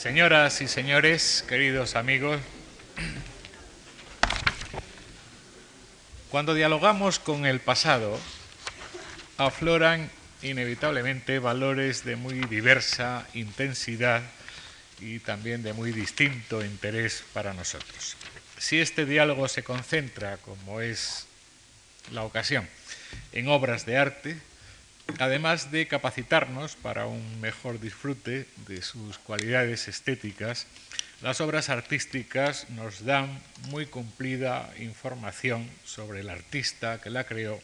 Señoras y señores, queridos amigos, cuando dialogamos con el pasado, afloran inevitablemente valores de muy diversa intensidad y también de muy distinto interés para nosotros. Si este diálogo se concentra, como es la ocasión, en obras de arte, además de capacitarnos para un mejor disfrute de sus cualidades estéticas, las obras artísticas nos dan muy cumplida información sobre el artista que la creó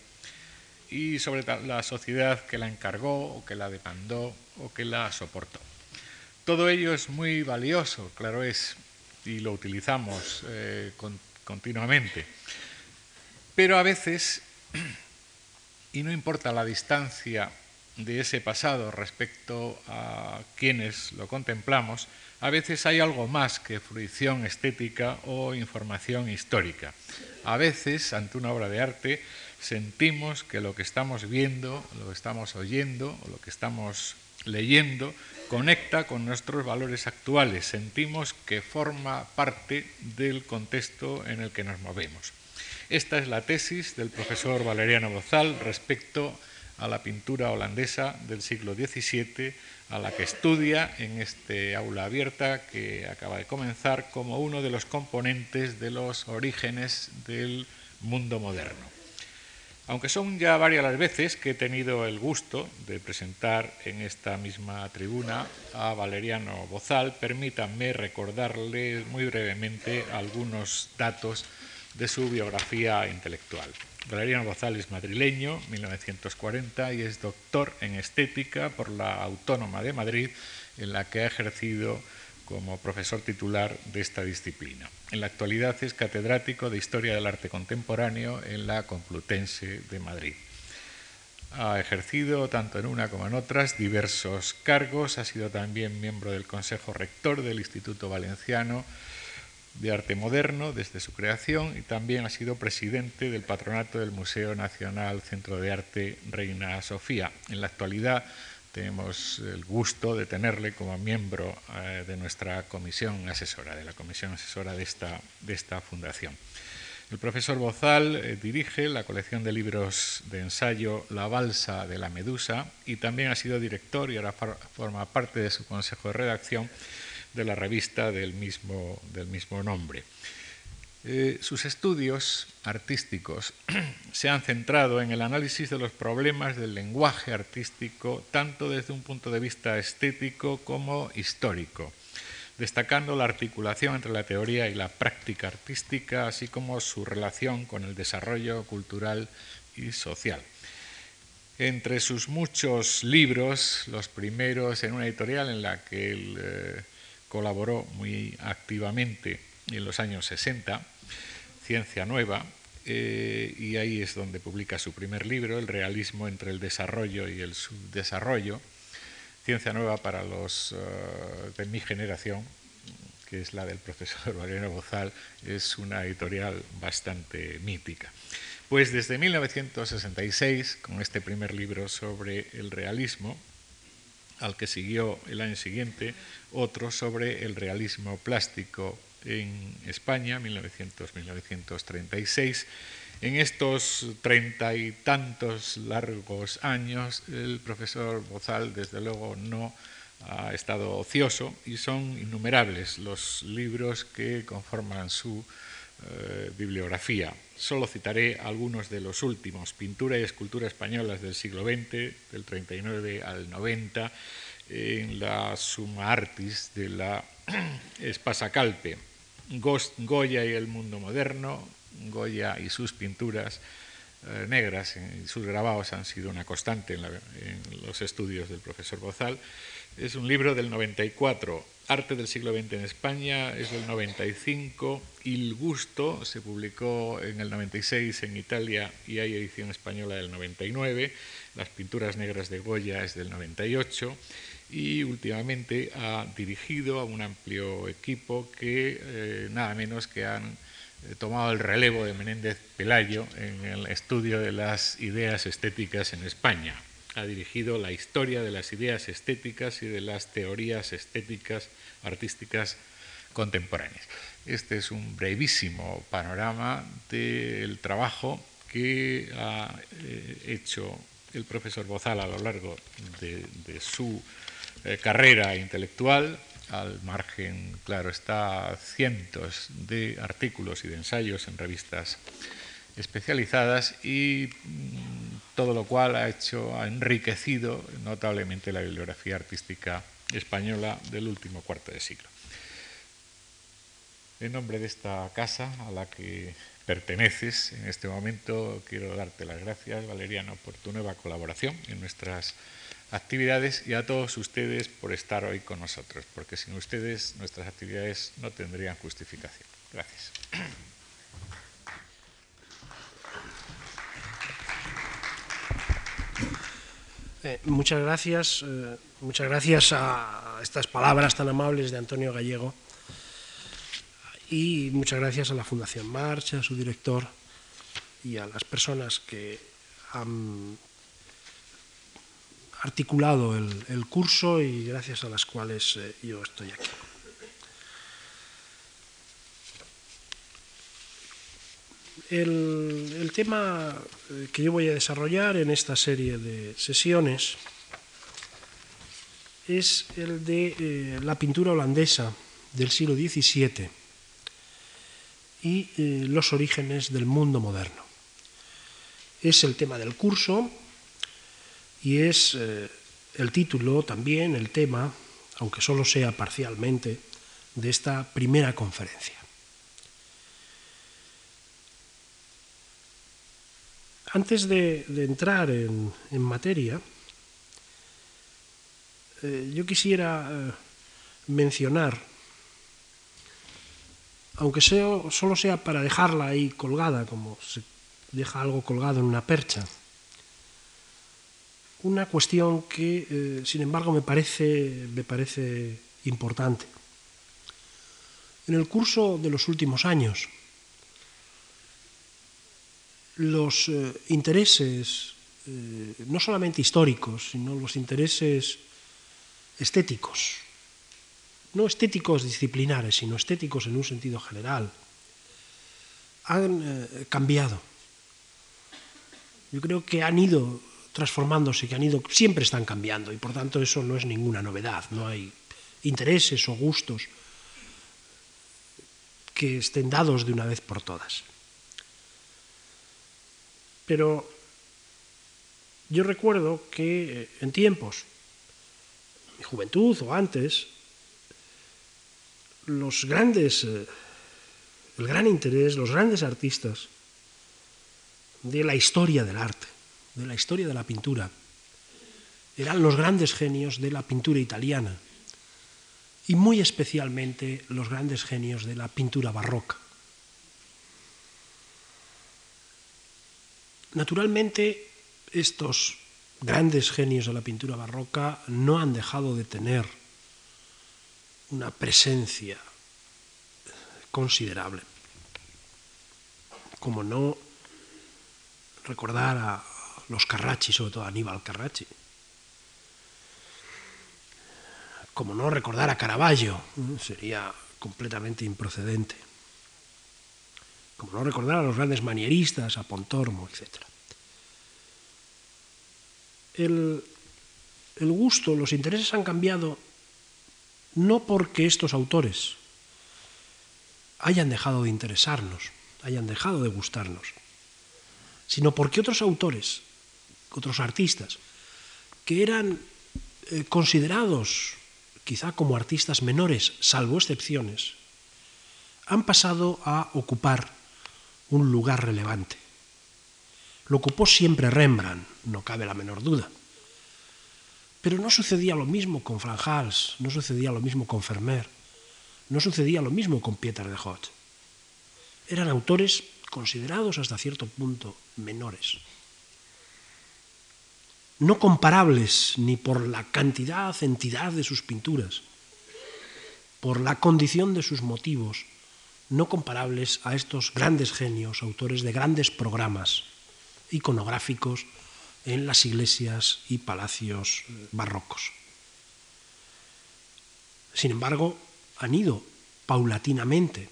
y sobre la sociedad que la encargó o que la demandó o que la soportó. Todo ello es muy valioso, claro es, y lo utilizamos eh, continuamente. Pero a veces y no importa la distancia de ese pasado respecto a quienes lo contemplamos, a veces hay algo más que fruición estética o información histórica. A veces, ante una obra de arte, sentimos que lo que estamos viendo, lo que estamos oyendo o lo que estamos leyendo conecta con nuestros valores actuales. Sentimos que forma parte del contexto en el que nos movemos. Esta es la tesis del profesor Valeriano Bozal respecto a la pintura holandesa del siglo XVII, a la que estudia en este aula abierta que acaba de comenzar como uno de los componentes de los orígenes del mundo moderno. Aunque son ya varias las veces que he tenido el gusto de presentar en esta misma tribuna a Valeriano Bozal, permítanme recordarle muy brevemente algunos datos de su biografía intelectual. Valeriano González madrileño, 1940, y es doctor en estética por la Autónoma de Madrid, en la que ha ejercido como profesor titular de esta disciplina. En la actualidad es catedrático de Historia del Arte Contemporáneo en la Complutense de Madrid. Ha ejercido, tanto en una como en otras, diversos cargos. Ha sido también miembro del Consejo Rector del Instituto Valenciano de Arte Moderno desde su creación y también ha sido presidente del patronato del Museo Nacional Centro de Arte Reina Sofía. En la actualidad tenemos el gusto de tenerle como miembro eh, de nuestra comisión asesora, de la comisión asesora de esta, de esta fundación. El profesor Bozal eh, dirige la colección de libros de ensayo La Balsa de la Medusa y también ha sido director y ahora forma parte de su consejo de redacción de la revista del mismo, del mismo nombre. Eh, sus estudios artísticos se han centrado en el análisis de los problemas del lenguaje artístico, tanto desde un punto de vista estético como histórico, destacando la articulación entre la teoría y la práctica artística, así como su relación con el desarrollo cultural y social. Entre sus muchos libros, los primeros en una editorial en la que él eh, colaboró muy activamente en los años 60, Ciencia Nueva, eh, y ahí es donde publica su primer libro, El realismo entre el desarrollo y el subdesarrollo, Ciencia Nueva para los eh, de mi generación, que es la del profesor Valeriano Bozal, es una editorial bastante mítica. Pues desde 1966, con este primer libro sobre el realismo, al que siguió el año siguiente otro sobre el realismo plástico en España, 1900-1936. En estos treinta y tantos largos años, el profesor Bozal, desde luego, no ha estado ocioso y son innumerables los libros que conforman su eh, bibliografía. Solo citaré algunos de los últimos, Pintura y Escultura Españolas del siglo XX, del 39 al 90, en la Suma Artis de la Espasacalpe, Goya y el mundo moderno, Goya y sus pinturas eh, negras y sus grabados han sido una constante en, en los estudios del profesor Bozal. Es un libro del 94, Arte del siglo XX en España es del 95, Il Gusto se publicó en el 96 en Italia y hay edición española del 99, Las pinturas negras de Goya es del 98 y últimamente ha dirigido a un amplio equipo que eh, nada menos que han eh, tomado el relevo de Menéndez Pelayo en el estudio de las ideas estéticas en España. ha dirigido la historia de las ideas estéticas y de las teorías estéticas artísticas contemporáneas. Este es un brevísimo panorama del trabajo que ha eh, hecho el profesor Bozal a lo largo de, su eh, carrera intelectual. Al margen, claro, está cientos de artículos y de ensayos en revistas especializadas y mm, todo lo cual ha hecho, ha enriquecido notablemente la bibliografía artística española del último cuarto de siglo. En nombre de esta casa a la que perteneces en este momento, quiero darte las gracias, Valeriano, por tu nueva colaboración en nuestras actividades y a todos ustedes por estar hoy con nosotros, porque sin ustedes nuestras actividades no tendrían justificación. Gracias. Eh, muchas gracias, eh, muchas gracias a estas palabras tan amables de Antonio Gallego y muchas gracias a la Fundación Marcha, a su director y a las personas que han articulado el, curso y gracias a las cuales eh, yo estoy aquí. El, tema eh, que yo voy a desarrollar en esta serie de sesiones es el de eh, la pintura holandesa del siglo XVII y los orígenes del mundo moderno. Es el tema del curso y es el título también, el tema, aunque solo sea parcialmente, de esta primera conferencia. Antes de, entrar en, materia, eh, yo quisiera eh, mencionar, aunque solo sea para dejarla ahí colgada, como se deja algo colgado en una percha, una cuestión que, eh, sin embargo, me parece, me parece importante. En el curso de los últimos años, los eh, intereses, eh, no solamente históricos, sino los intereses estéticos, no estéticos disciplinares, sino estéticos en un sentido general, han cambiado. Yo creo que han ido transformándose, que han ido, siempre están cambiando y por tanto eso no es ninguna novedad, no hay intereses o gustos que estén dados de una vez por todas. Pero yo recuerdo que eh, en tiempos, mi juventud o antes, los grandes, eh, el gran interés, los grandes artistas de la historia del arte, de la historia de la pintura, eran los grandes genios de la pintura italiana y muy especialmente los grandes genios de la pintura barroca. Naturalmente, estos grandes genios de la pintura barroca no han dejado de tener una presencia considerable. Como no recordar a los Carracci, sobre todo Aníbal Carracci. Como no recordar a Caravaggio, sería completamente improcedente como no recordar a los grandes manieristas, a Pontormo, etc. El, el gusto, los intereses han cambiado no porque estos autores hayan dejado de interesarnos, hayan dejado de gustarnos, sino porque otros autores, otros artistas, que eran eh, considerados quizá como artistas menores, salvo excepciones, han pasado a ocupar un lugar relevante. Lo ocupó siempre Rembrandt, no cabe la menor duda. Pero no sucedía lo mismo con Franjals, no sucedía lo mismo con Vermeer, no sucedía lo mismo con Pieter de Hot. Eran autores considerados hasta cierto punto menores. No comparables ni por la cantidad, entidad de sus pinturas, por la condición de sus motivos, no comparables a estos grandes genios, autores de grandes programas iconográficos en las iglesias y palacios barrocos. Sin embargo, han ido paulatinamente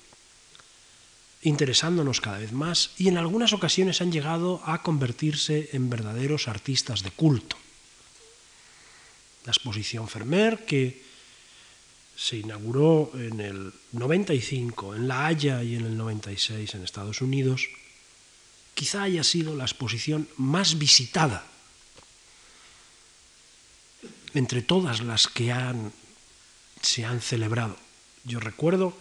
interesándonos cada vez más y en algunas ocasiones han llegado a convertirse en verdaderos artistas de culto. La exposición Fermer, que se inauguró en el 95 en La Haya y en el 96 en Estados Unidos, quizá haya sido la exposición más visitada entre todas las que han, se han celebrado. Yo recuerdo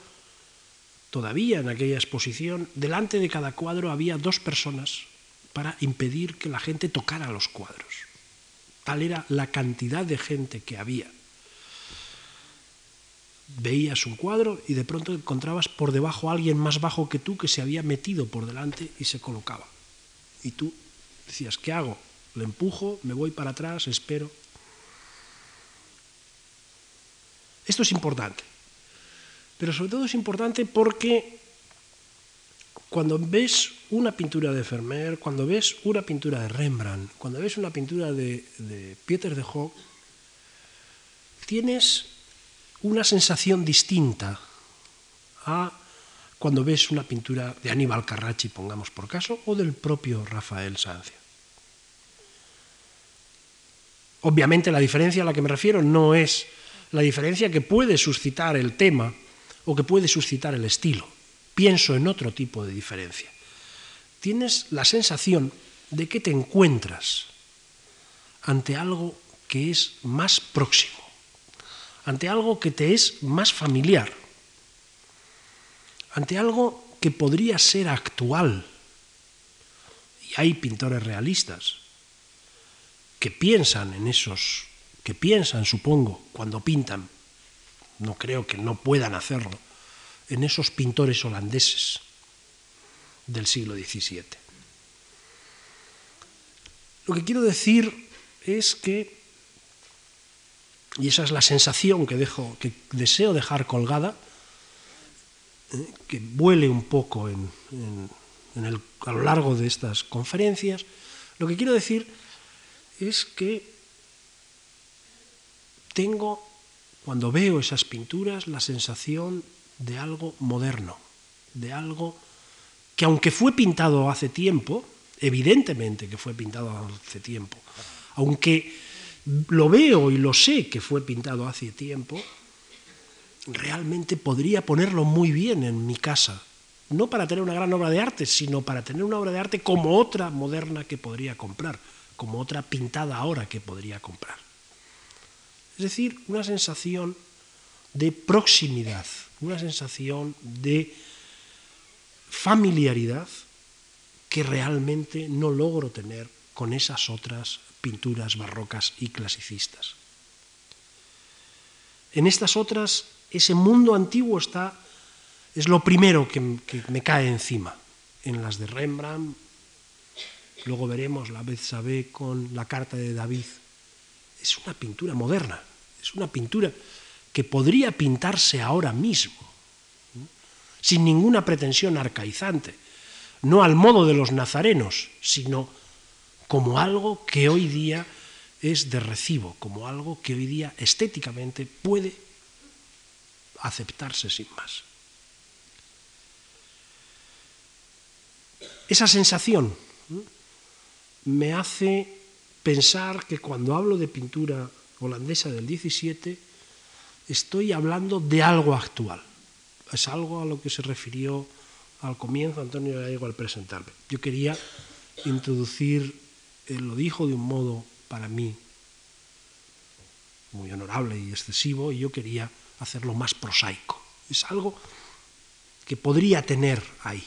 todavía en aquella exposición, delante de cada cuadro había dos personas para impedir que la gente tocara los cuadros. Tal era la cantidad de gente que había. Veías un cuadro y de pronto encontrabas por debajo a alguien más bajo que tú que se había metido por delante y se colocaba. Y tú decías, ¿qué hago? ¿Le empujo? ¿Me voy para atrás? ¿Espero? Esto es importante. Pero sobre todo es importante porque cuando ves una pintura de Vermeer, cuando ves una pintura de Rembrandt, cuando ves una pintura de, de Pieter de Hoog, tienes una sensación distinta a cuando ves una pintura de Aníbal Carracci, pongamos por caso, o del propio Rafael Sancia. Obviamente la diferencia a la que me refiero no es la diferencia que puede suscitar el tema o que puede suscitar el estilo. Pienso en otro tipo de diferencia. Tienes la sensación de que te encuentras ante algo que es más próximo, ante algo que te es más familiar, ante algo que podría ser actual. Y hay pintores realistas que piensan en esos, que piensan, supongo, cuando pintan no creo que no puedan hacerlo, en esos pintores holandeses del siglo XVII. Lo que quiero decir es que, y esa es la sensación que, dejo, que deseo dejar colgada, eh, que vuele un poco en, a lo largo de estas conferencias, lo que quiero decir es que tengo cuando veo esas pinturas, la sensación de algo moderno, de algo que aunque fue pintado hace tiempo, evidentemente que fue pintado hace tiempo, aunque lo veo y lo sé que fue pintado hace tiempo, realmente podría ponerlo muy bien en mi casa, no para tener una gran obra de arte, sino para tener una obra de arte como otra moderna que podría comprar, como otra pintada ahora que podría comprar. Es decir, una sensación de proximidad, una sensación de familiaridad que realmente no logro tener con esas otras pinturas barrocas y clasicistas. En estas otras, ese mundo antiguo está, es lo primero que, me cae encima. En las de Rembrandt, luego veremos la Bethsabée con la carta de David, es una pintura moderna, es una pintura que podría pintarse ahora mismo, sin ninguna pretensión arcaizante, no al modo de los nazarenos, sino como algo que hoy día es de recibo, como algo que hoy día estéticamente puede aceptarse sin más. Esa sensación me hace pensar que cuando hablo de pintura holandesa del 17, estoy hablando de algo actual. Es algo a lo que se refirió al comienzo Antonio Gallego al presentarme. Yo quería introducir, él lo dijo de un modo para mí muy honorable y excesivo, y yo quería hacerlo más prosaico. Es algo que podría tener ahí.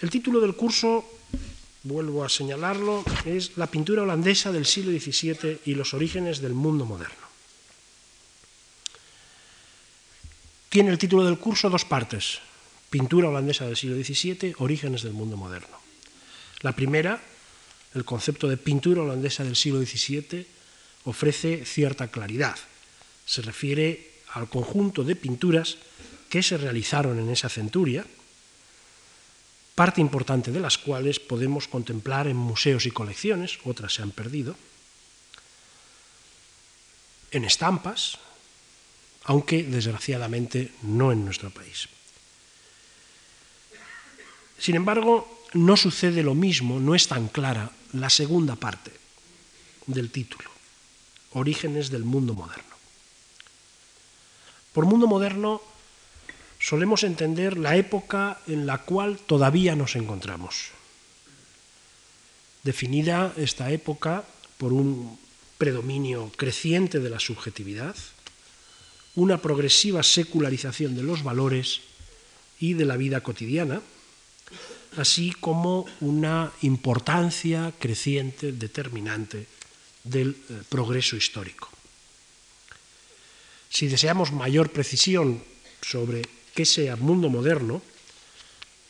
El título del curso vuelvo a señalarlo, es la pintura holandesa del siglo XVII y los orígenes del mundo moderno. Tiene el título del curso dos partes. Pintura holandesa del siglo XVII, orígenes del mundo moderno. La primera, el concepto de pintura holandesa del siglo XVII, ofrece cierta claridad. Se refiere al conjunto de pinturas que se realizaron en esa centuria, parte importante de las cuales podemos contemplar en museos y colecciones, otras se han perdido, en estampas, aunque desgraciadamente no en nuestro país. Sin embargo, no sucede lo mismo, no es tan clara la segunda parte del título, Orígenes del mundo moderno. Por mundo moderno solemos entender la época en la cual todavía nos encontramos. Definida esta época por un predominio creciente de la subjetividad, una progresiva secularización de los valores y de la vida cotidiana, así como una importancia creciente, determinante del eh, progreso histórico. Si deseamos mayor precisión sobre qué sea mundo moderno,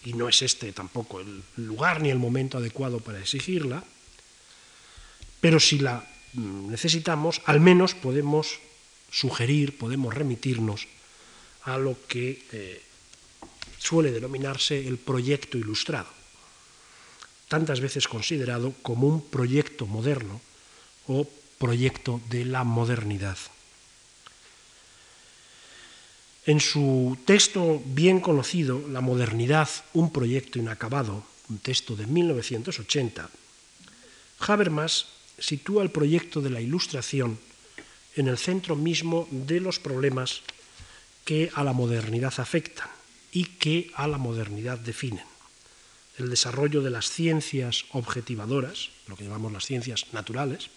y no es este tampoco el lugar ni el momento adecuado para exigirla, pero si la mm, necesitamos, al menos podemos sugerir, podemos remitirnos a lo que eh, suele denominarse el proyecto ilustrado, tantas veces considerado como un proyecto moderno o proyecto de la modernidad. En su texto bien conocido, La modernidad, un proyecto inacabado, un texto de 1980, Habermas sitúa el proyecto de la Ilustración en el centro mismo de los problemas que a la modernidad afectan y que a la modernidad definen. El desarrollo de las ciencias objetivadoras, lo que llamamos las ciencias naturales,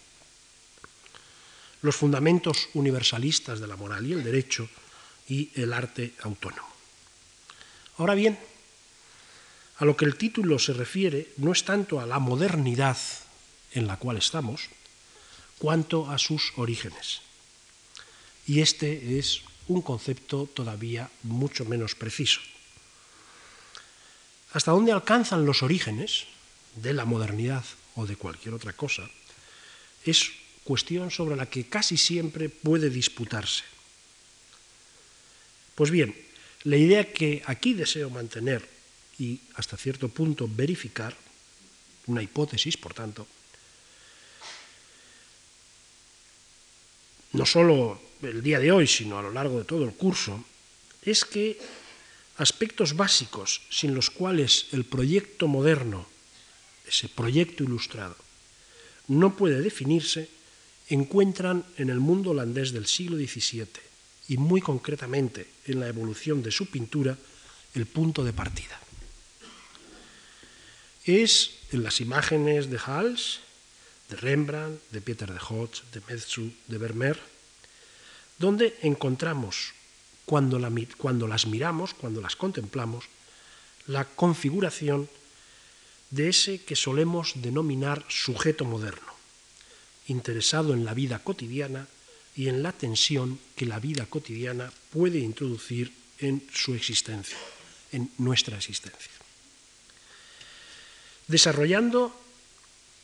los fundamentos universalistas de la moral y el derecho, y el arte autónomo. Ahora bien, a lo que el título se refiere no es tanto a la modernidad en la cual estamos, cuanto a sus orígenes. Y este es un concepto todavía mucho menos preciso. Hasta dónde alcanzan los orígenes de la modernidad o de cualquier otra cosa es cuestión sobre la que casi siempre puede disputarse. Pues bien, la idea que aquí deseo mantener y hasta cierto punto verificar, una hipótesis, por tanto, no solo el día de hoy, sino a lo largo de todo el curso, es que aspectos básicos sin los cuales el proyecto moderno, ese proyecto ilustrado, no puede definirse, encuentran en el mundo holandés del siglo XVII y muy concretamente en la evolución de su pintura el punto de partida. Es en las imágenes de Hals, de Rembrandt, de Pieter de Hotz, de Metzu, de Vermeer, donde encontramos, cuando las miramos, cuando las contemplamos, la configuración de ese que solemos denominar sujeto moderno, interesado en la vida cotidiana y en la tensión que la vida cotidiana puede introducir en su existencia, en nuestra existencia. Desarrollando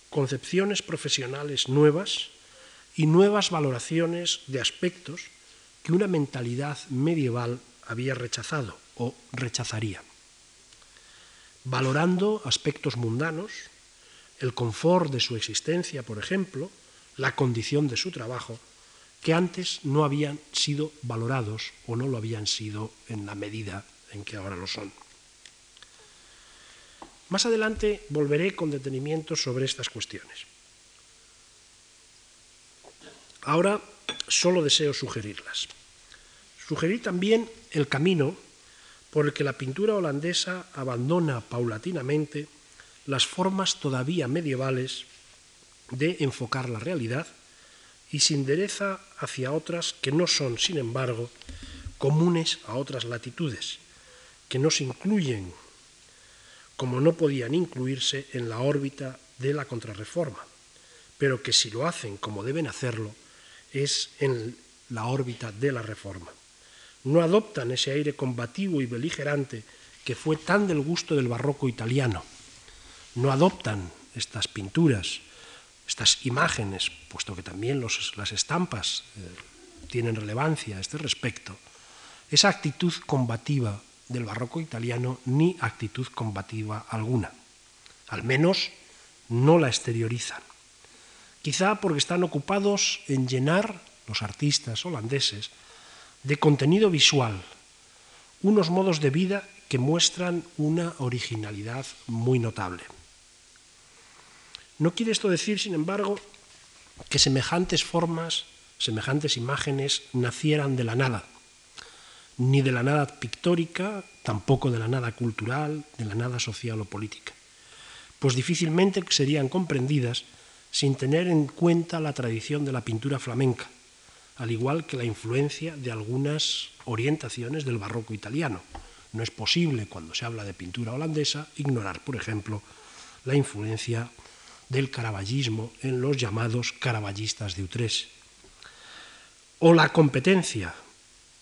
concepciones profesionales nuevas y nuevas valoraciones de aspectos que una mentalidad medieval había rechazado o rechazaría. Valorando aspectos mundanos, el confort de su existencia, por ejemplo, la condición de su trabajo, que antes no habían sido valorados o no lo habían sido en la medida en que ahora lo son. Más adelante volveré con detenimiento sobre estas cuestiones. Ahora solo deseo sugerirlas. Sugerir también el camino por el que la pintura holandesa abandona paulatinamente las formas todavía medievales de enfocar la realidad y se endereza hacia otras que no son, sin embargo, comunes a otras latitudes, que no se incluyen, como no podían incluirse en la órbita de la contrarreforma, pero que si lo hacen como deben hacerlo, es en la órbita de la reforma. No adoptan ese aire combativo y beligerante que fue tan del gusto del barroco italiano. No adoptan estas pinturas estas imágenes, puesto que también las estampas eh, tienen relevancia a este respecto, esa actitud combativa del barroco italiano ni actitud combativa alguna. Al menos no la exteriorizan. Quizá porque están ocupados en llenar, los artistas holandeses, de contenido visual, unos modos de vida que muestran una originalidad muy notable. No quiere esto decir, sin embargo, que semejantes formas, semejantes imágenes nacieran de la nada, ni de la nada pictórica, tampoco de la nada cultural, de la nada social o política, pues difícilmente serían comprendidas sin tener en cuenta la tradición de la pintura flamenca, al igual que la influencia de algunas orientaciones del barroco italiano. No es posible, cuando se habla de pintura holandesa, ignorar, por ejemplo, la influencia del caraballismo en los llamados caraballistas de Utrés. O la competencia,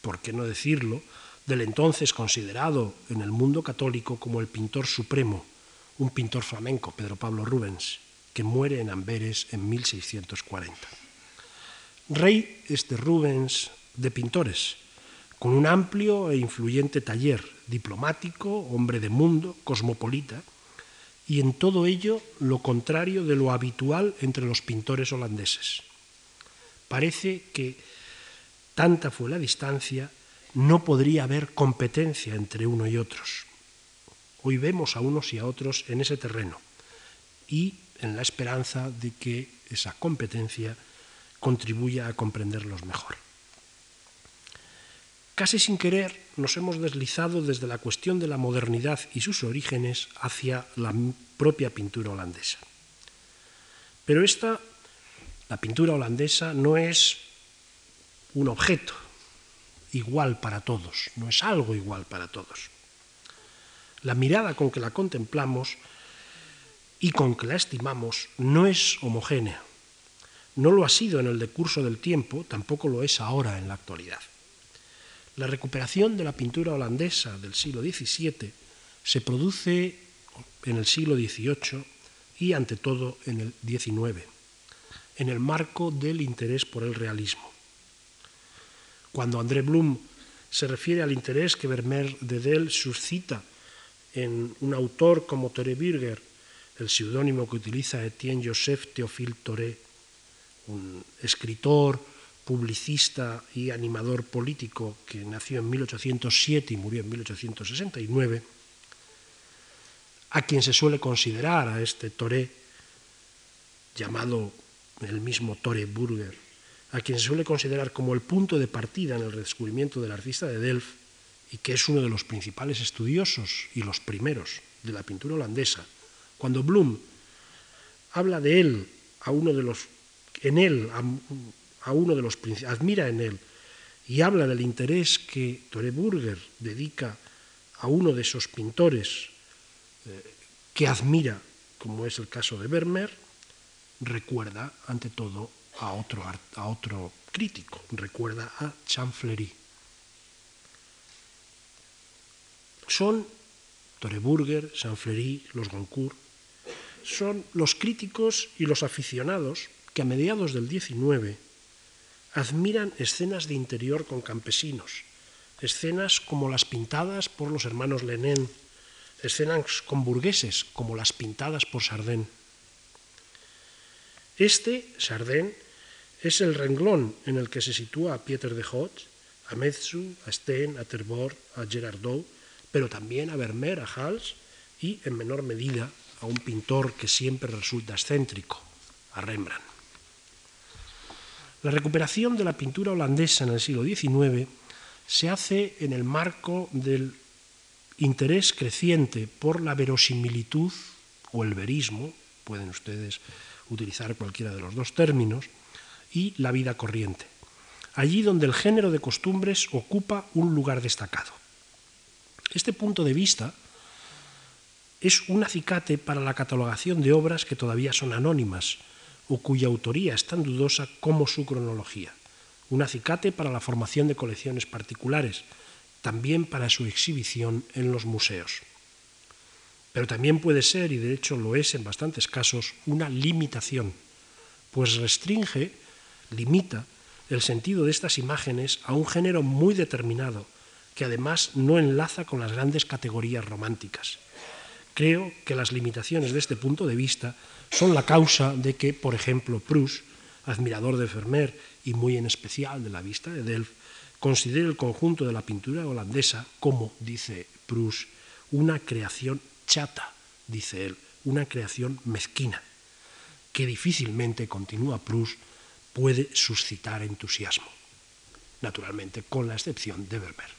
por qué no decirlo, del entonces considerado en el mundo católico como el pintor supremo, un pintor flamenco, Pedro Pablo Rubens, que muere en Amberes en 1640. Rey este Rubens de pintores, con un amplio e influyente taller, diplomático, hombre de mundo, cosmopolita, y en todo ello lo contrario de lo habitual entre los pintores holandeses. Parece que tanta fue la distancia, no podría haber competencia entre uno y otros. Hoy vemos a unos y a otros en ese terreno y en la esperanza de que esa competencia contribuya a comprenderlos mejor. Casi sin querer nos hemos deslizado desde la cuestión de la modernidad y sus orígenes hacia la propia pintura holandesa. Pero esta, la pintura holandesa, no es un objeto igual para todos, no es algo igual para todos. La mirada con que la contemplamos y con que la estimamos no es homogénea. No lo ha sido en el decurso del tiempo, tampoco lo es ahora en la actualidad. La recuperación de la pintura holandesa del siglo XVII se produce en el siglo XVIII y ante todo en el XIX, en el marco del interés por el realismo. Cuando André Blum se refiere al interés que Vermeer de Del suscita en un autor como Tore Birger, el seudónimo que utiliza Etienne Joseph Théophile Toré, un escritor, publicista y animador político que nació en 1807 y murió en 1869, a quien se suele considerar a este Toré, llamado el mismo Tore Burger, a quien se suele considerar como el punto de partida en el redescubrimiento del artista de Delft y que es uno de los principales estudiosos y los primeros de la pintura holandesa, cuando Bloom habla de él a uno de los en él a uno de los admira en él y habla del interés que Tore Burger dedica a uno de esos pintores eh, que admira, como es el caso de Vermeer, recuerda ante todo a otro, a otro crítico, recuerda a Champfleury. Son Tore Burger, Champfleury, los Goncourt, son los críticos y los aficionados que a mediados del XIX admiran escenas de interior con campesinos, escenas como las pintadas por los hermanos Lenin, escenas con burgueses como las pintadas por Sardén. Este, Sardén, es el renglón en el que se sitúa a Pieter de Hot, a Metzu, a Steen, a Terborg, a Gerardot, pero también a Vermeer, a Hals y, en menor medida, a un pintor que siempre resulta excéntrico, a Rembrandt. La recuperación de la pintura holandesa en el siglo XIX se hace en el marco del interés creciente por la verosimilitud o el verismo, pueden ustedes utilizar cualquiera de los dos términos, y la vida corriente, allí donde el género de costumbres ocupa un lugar destacado. Este punto de vista es un acicate para la catalogación de obras que todavía son anónimas, o cuya autoría es tan dudosa como su cronología. Un acicate para la formación de colecciones particulares, también para su exhibición en los museos. Pero también puede ser, y de hecho lo es en bastantes casos, una limitación, pues restringe, limita el sentido de estas imágenes a un género muy determinado, que además no enlaza con las grandes categorías románticas. Creo que las limitaciones de este punto de vista son la causa de que, por ejemplo, Proust, admirador de Vermeer y muy en especial de la vista de Delft, considere el conjunto de la pintura holandesa como, dice Proust, una creación chata, dice él, una creación mezquina, que difícilmente, continúa Proust, puede suscitar entusiasmo, naturalmente con la excepción de Vermeer.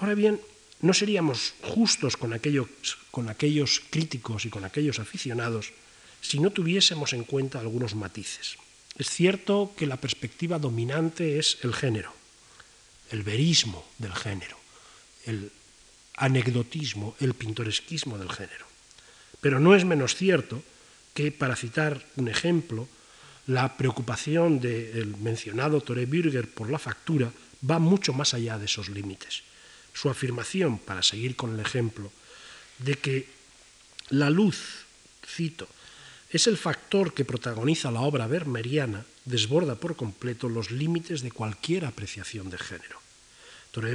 Ahora bien, no seríamos justos con aquellos, con aquellos críticos y con aquellos aficionados si no tuviésemos en cuenta algunos matices. Es cierto que la perspectiva dominante es el género, el verismo del género, el anecdotismo, el pintoresquismo del género. Pero no es menos cierto que, para citar un ejemplo, la preocupación del mencionado Toré Bürger por la factura va mucho más allá de esos límites. Su afirmación, para seguir con el ejemplo, de que la luz, cito, es el factor que protagoniza la obra vermeriana, desborda por completo los límites de cualquier apreciación de género.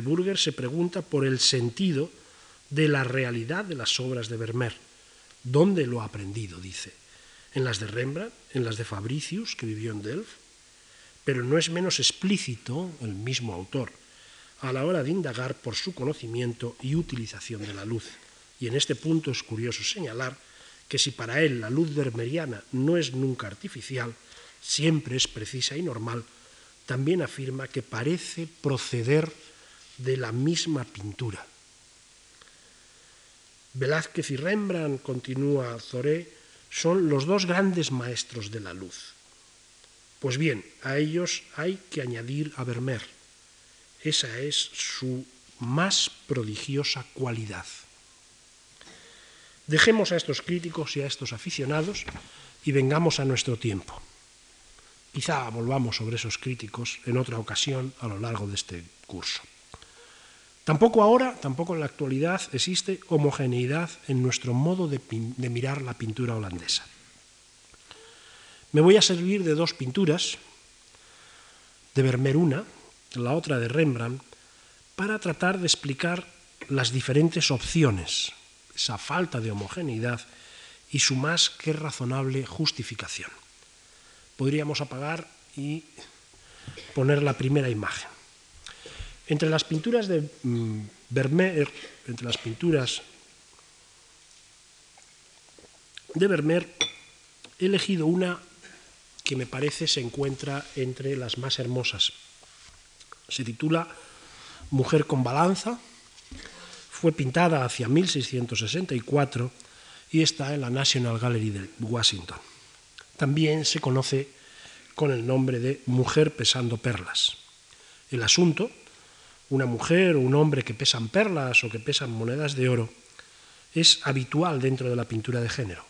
Burger se pregunta por el sentido de la realidad de las obras de Vermeer. ¿Dónde lo ha aprendido? dice. En las de Rembrandt, en las de Fabricius, que vivió en Delft. Pero no es menos explícito el mismo autor a la hora de indagar por su conocimiento y utilización de la luz. Y en este punto es curioso señalar que si para él la luz vermeriana no es nunca artificial, siempre es precisa y normal, también afirma que parece proceder de la misma pintura. Velázquez y Rembrandt, continúa Zoré, son los dos grandes maestros de la luz. Pues bien, a ellos hay que añadir a Vermeer. Esa es su más prodigiosa cualidad. Dejemos a estos críticos y a estos aficionados y vengamos a nuestro tiempo. Quizá volvamos sobre esos críticos en otra ocasión a lo largo de este curso. Tampoco ahora, tampoco en la actualidad, existe homogeneidad en nuestro modo de, mirar la pintura holandesa. Me voy a servir de dos pinturas, de Vermeer una, la otra de Rembrandt, para tratar de explicar las diferentes opciones, esa falta de homogeneidad y su más que razonable justificación. Podríamos apagar y poner la primera imagen. Entre las pinturas de mm, Vermeer, entre las pinturas de Vermeer, he elegido una que me parece se encuentra entre las más hermosas. Se titula Mujer con balanza, fue pintada hacia 1664 y está en la National Gallery de Washington. También se conoce con el nombre de Mujer pesando perlas. El asunto una mujer o un hombre que pesan perlas o que pesan monedas de oro, es habitual dentro de la pintura de género.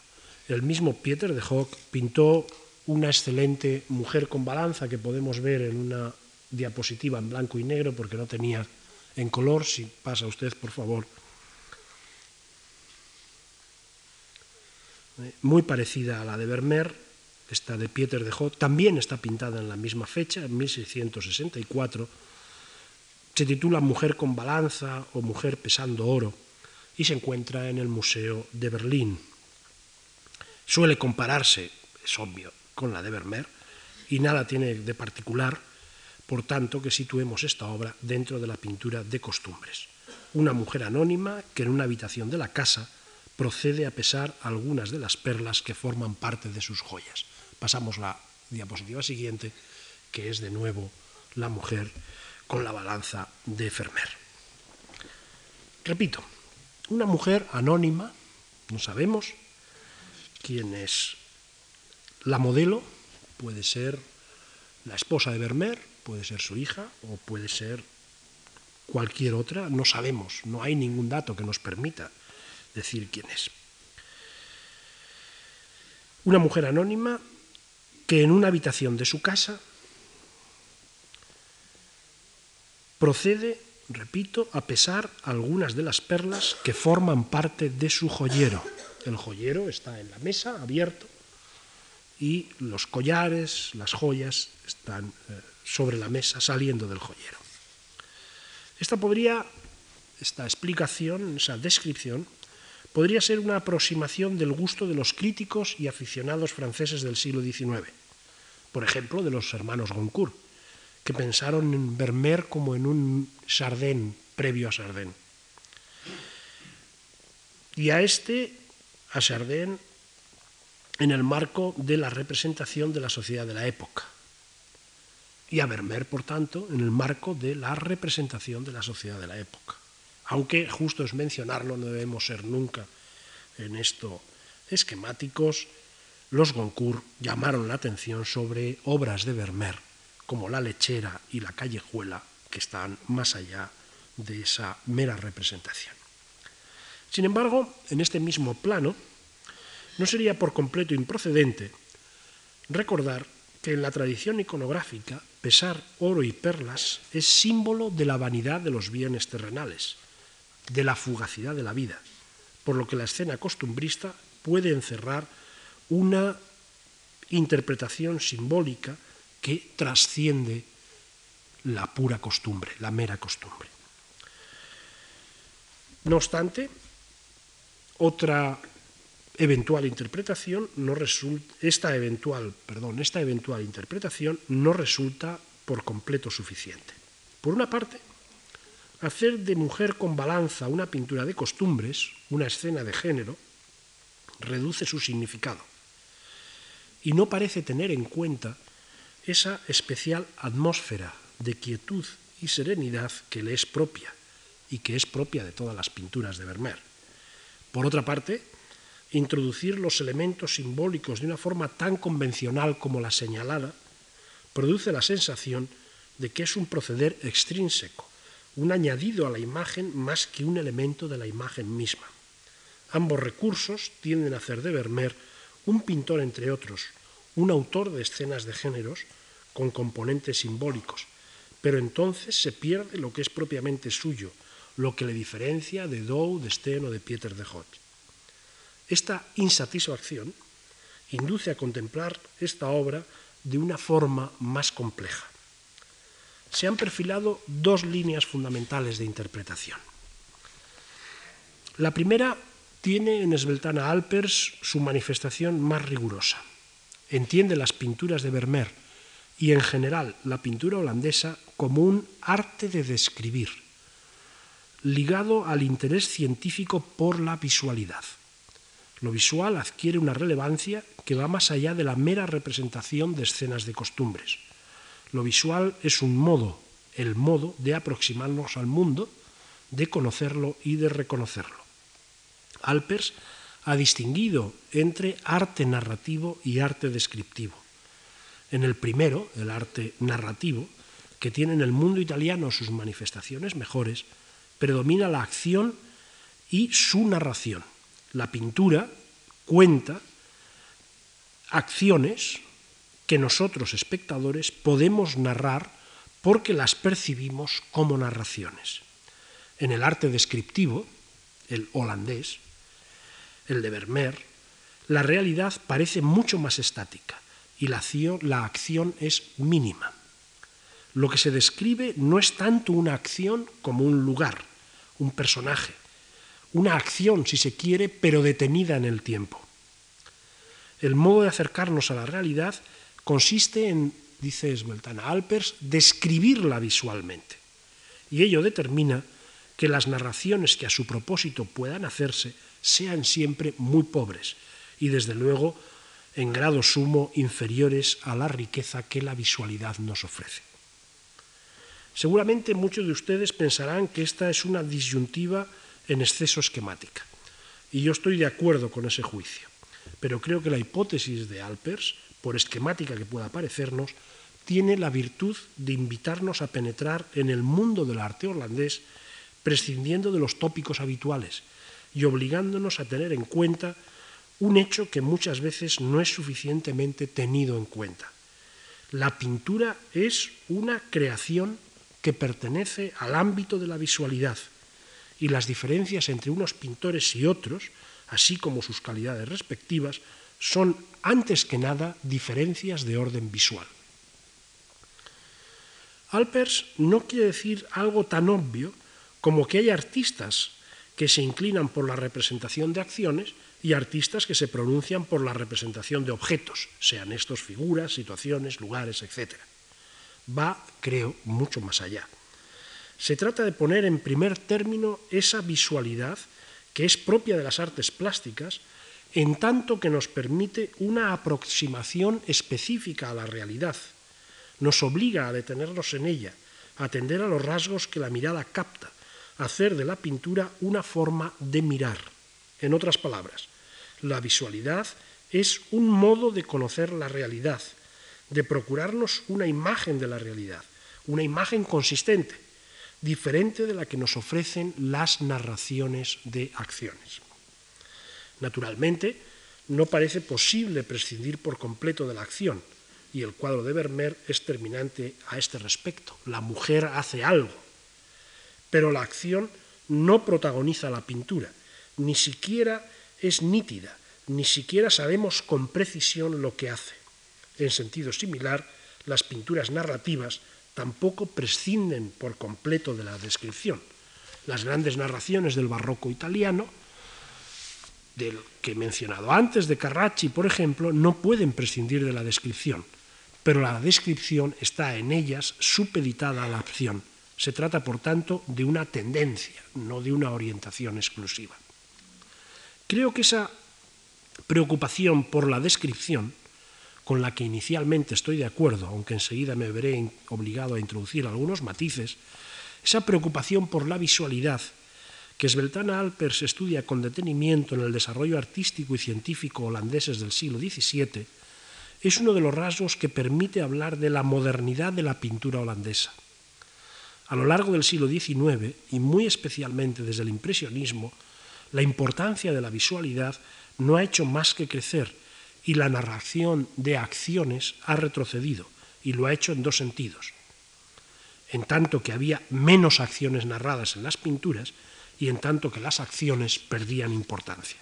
El mismo Pieter de Hock pintó una excelente mujer con balanza que podemos ver en una diapositiva en blanco y negro porque no tenía en color. Si pasa usted, por favor. Muy parecida a la de Vermeer, esta de Pieter de Hock, también está pintada en la misma fecha, en 1664 se titula Mujer con balanza o Mujer pesando oro y se encuentra en el Museo de Berlín. Suele compararse, es obvio, con la de Vermeer y nada tiene de particular, por tanto, que situemos esta obra dentro de la pintura de costumbres. Una mujer anónima que en una habitación de la casa procede a pesar algunas de las perlas que forman parte de sus joyas. Pasamos la diapositiva siguiente, que es de nuevo la mujer con la balanza de Fermer. Repito, una mujer anónima, no sabemos quién es la modelo, puede ser la esposa de Vermeer, puede ser su hija o puede ser cualquier otra, no sabemos, no hay ningún dato que nos permita decir quién es. Una mujer anónima que en una habitación de su casa procede, repito, a pesar algunas de las perlas que forman parte de su joyero. El joyero está en la mesa, abierto, y los collares, las joyas están eh, sobre la mesa, saliendo del joyero. Esta podría, esta explicación, esa descripción, podría ser una aproximación del gusto de los críticos y aficionados franceses del siglo XIX, por ejemplo, de los hermanos Goncourt, que pensaron en Vermeer como en un Chardin previo a Chardin. Y a este, a Chardin, en el marco de la representación de la sociedad de la época. Y a Vermeer, por tanto, en el marco de la representación de la sociedad de la época. Aunque justo es mencionarlo, no debemos ser nunca en esto esquemáticos, los Goncourt llamaron la atención sobre obras de Vermeer, como La lechera y La callejuela, que están más allá de esa mera representación. Sin embargo, en este mismo plano, no sería por completo improcedente recordar que en la tradición iconográfica pesar oro y perlas es símbolo de la vanidad de los bienes terrenales, de la fugacidad de la vida, por lo que la escena costumbrista puede encerrar una interpretación simbólica que trasciende la pura costumbre, la mera costumbre. No obstante, otra eventual interpretación no resulta, esta eventual, perdón, esta eventual interpretación no resulta por completo suficiente. Por una parte, hacer de mujer con balanza una pintura de costumbres, una escena de género, reduce su significado y no parece tener en cuenta esa especial atmósfera de quietud y serenidad que le es propia y que es propia de todas las pinturas de Vermeer. Por otra parte, introducir los elementos simbólicos de una forma tan convencional como la señalada produce la sensación de que es un proceder extrínseco, un añadido a la imagen más que un elemento de la imagen misma. Ambos recursos tienden a hacer de Vermeer un pintor, entre otros, un autor de escenas de géneros con componentes simbólicos, pero entonces se pierde lo que es propiamente suyo, lo que le diferencia de Dow, de Steen o de Pieter de Hot. Esta insatisfacción induce a contemplar esta obra de una forma más compleja. Se han perfilado dos líneas fundamentales de interpretación. La primera tiene en Sveltana Alpers su manifestación más rigurosa. Entiende las pinturas de Vermeer y en general la pintura holandesa como un arte de describir, ligado al interés científico por la visualidad. Lo visual adquiere una relevancia que va más allá de la mera representación de escenas de costumbres. Lo visual es un modo, el modo de aproximarnos al mundo, de conocerlo y de reconocerlo. Alpers ha distinguido entre arte narrativo y arte descriptivo. En el primero, el arte narrativo, que tiene en el mundo italiano sus manifestaciones mejores, predomina la acción y su narración. La pintura cuenta acciones que nosotros espectadores podemos narrar porque las percibimos como narraciones. En el arte descriptivo, el holandés, el de Vermeer, la realidad parece mucho más estática y la acción, la acción es mínima. Lo que se describe no es tanto una acción como un lugar, un personaje, una acción, si se quiere, pero detenida en el tiempo. El modo de acercarnos a la realidad consiste en, dice Smeltana Alpers, describirla visualmente. Y ello determina que las narraciones que a su propósito puedan hacerse sean siempre muy pobres y, desde luego, en grado sumo inferiores a la riqueza que la visualidad nos ofrece. Seguramente muchos de ustedes pensarán que esta es una disyuntiva en exceso esquemática. Y yo estoy de acuerdo con ese juicio. Pero creo que la hipótesis de Alpers, por esquemática que pueda parecernos, tiene la virtud de invitarnos a penetrar en el mundo del arte holandés prescindiendo de los tópicos habituales y obligándonos a tener en cuenta un hecho que muchas veces no es suficientemente tenido en cuenta. La pintura es una creación que pertenece al ámbito de la visualidad y las diferencias entre unos pintores y otros, así como sus calidades respectivas, son antes que nada diferencias de orden visual. Alpers no quiere decir algo tan obvio como que hay artistas que se inclinan por la representación de acciones y artistas que se pronuncian por la representación de objetos, sean estos figuras, situaciones, lugares, etc. Va, creo, mucho más allá. Se trata de poner en primer término esa visualidad que es propia de las artes plásticas, en tanto que nos permite una aproximación específica a la realidad, nos obliga a detenernos en ella, a atender a los rasgos que la mirada capta, a hacer de la pintura una forma de mirar. En otras palabras, la visualidad es un modo de conocer la realidad, de procurarnos una imagen de la realidad, una imagen consistente, diferente de la que nos ofrecen las narraciones de acciones. Naturalmente, no parece posible prescindir por completo de la acción, y el cuadro de Vermeer es terminante a este respecto. La mujer hace algo, pero la acción no protagoniza la pintura, ni siquiera es nítida, ni siquiera sabemos con precisión lo que hace. En sentido similar, las pinturas narrativas tampoco prescinden por completo de la descripción. Las grandes narraciones del barroco italiano, del que he mencionado antes, de Carracci, por ejemplo, no pueden prescindir de la descripción, pero la descripción está en ellas supeditada a la acción. Se trata, por tanto, de una tendencia, no de una orientación exclusiva. Creo que esa preocupación por la descripción con la que inicialmente estoy de acuerdo, aunque enseguida me veré obligado a introducir algunos matices, esa preocupación por la visualidad que Sveltana Alpers estudia con detenimiento en el desarrollo artístico y científico holandeses del siglo XVII, es uno de los rasgos que permite hablar de la modernidad de la pintura holandesa. A lo largo del siglo XIX, y muy especialmente desde el impresionismo, la importancia de la visualidad no ha hecho más que crecer y la narración de acciones ha retrocedido y lo ha hecho en dos sentidos. En tanto que había menos acciones narradas en las pinturas y en tanto que las acciones perdían importancia.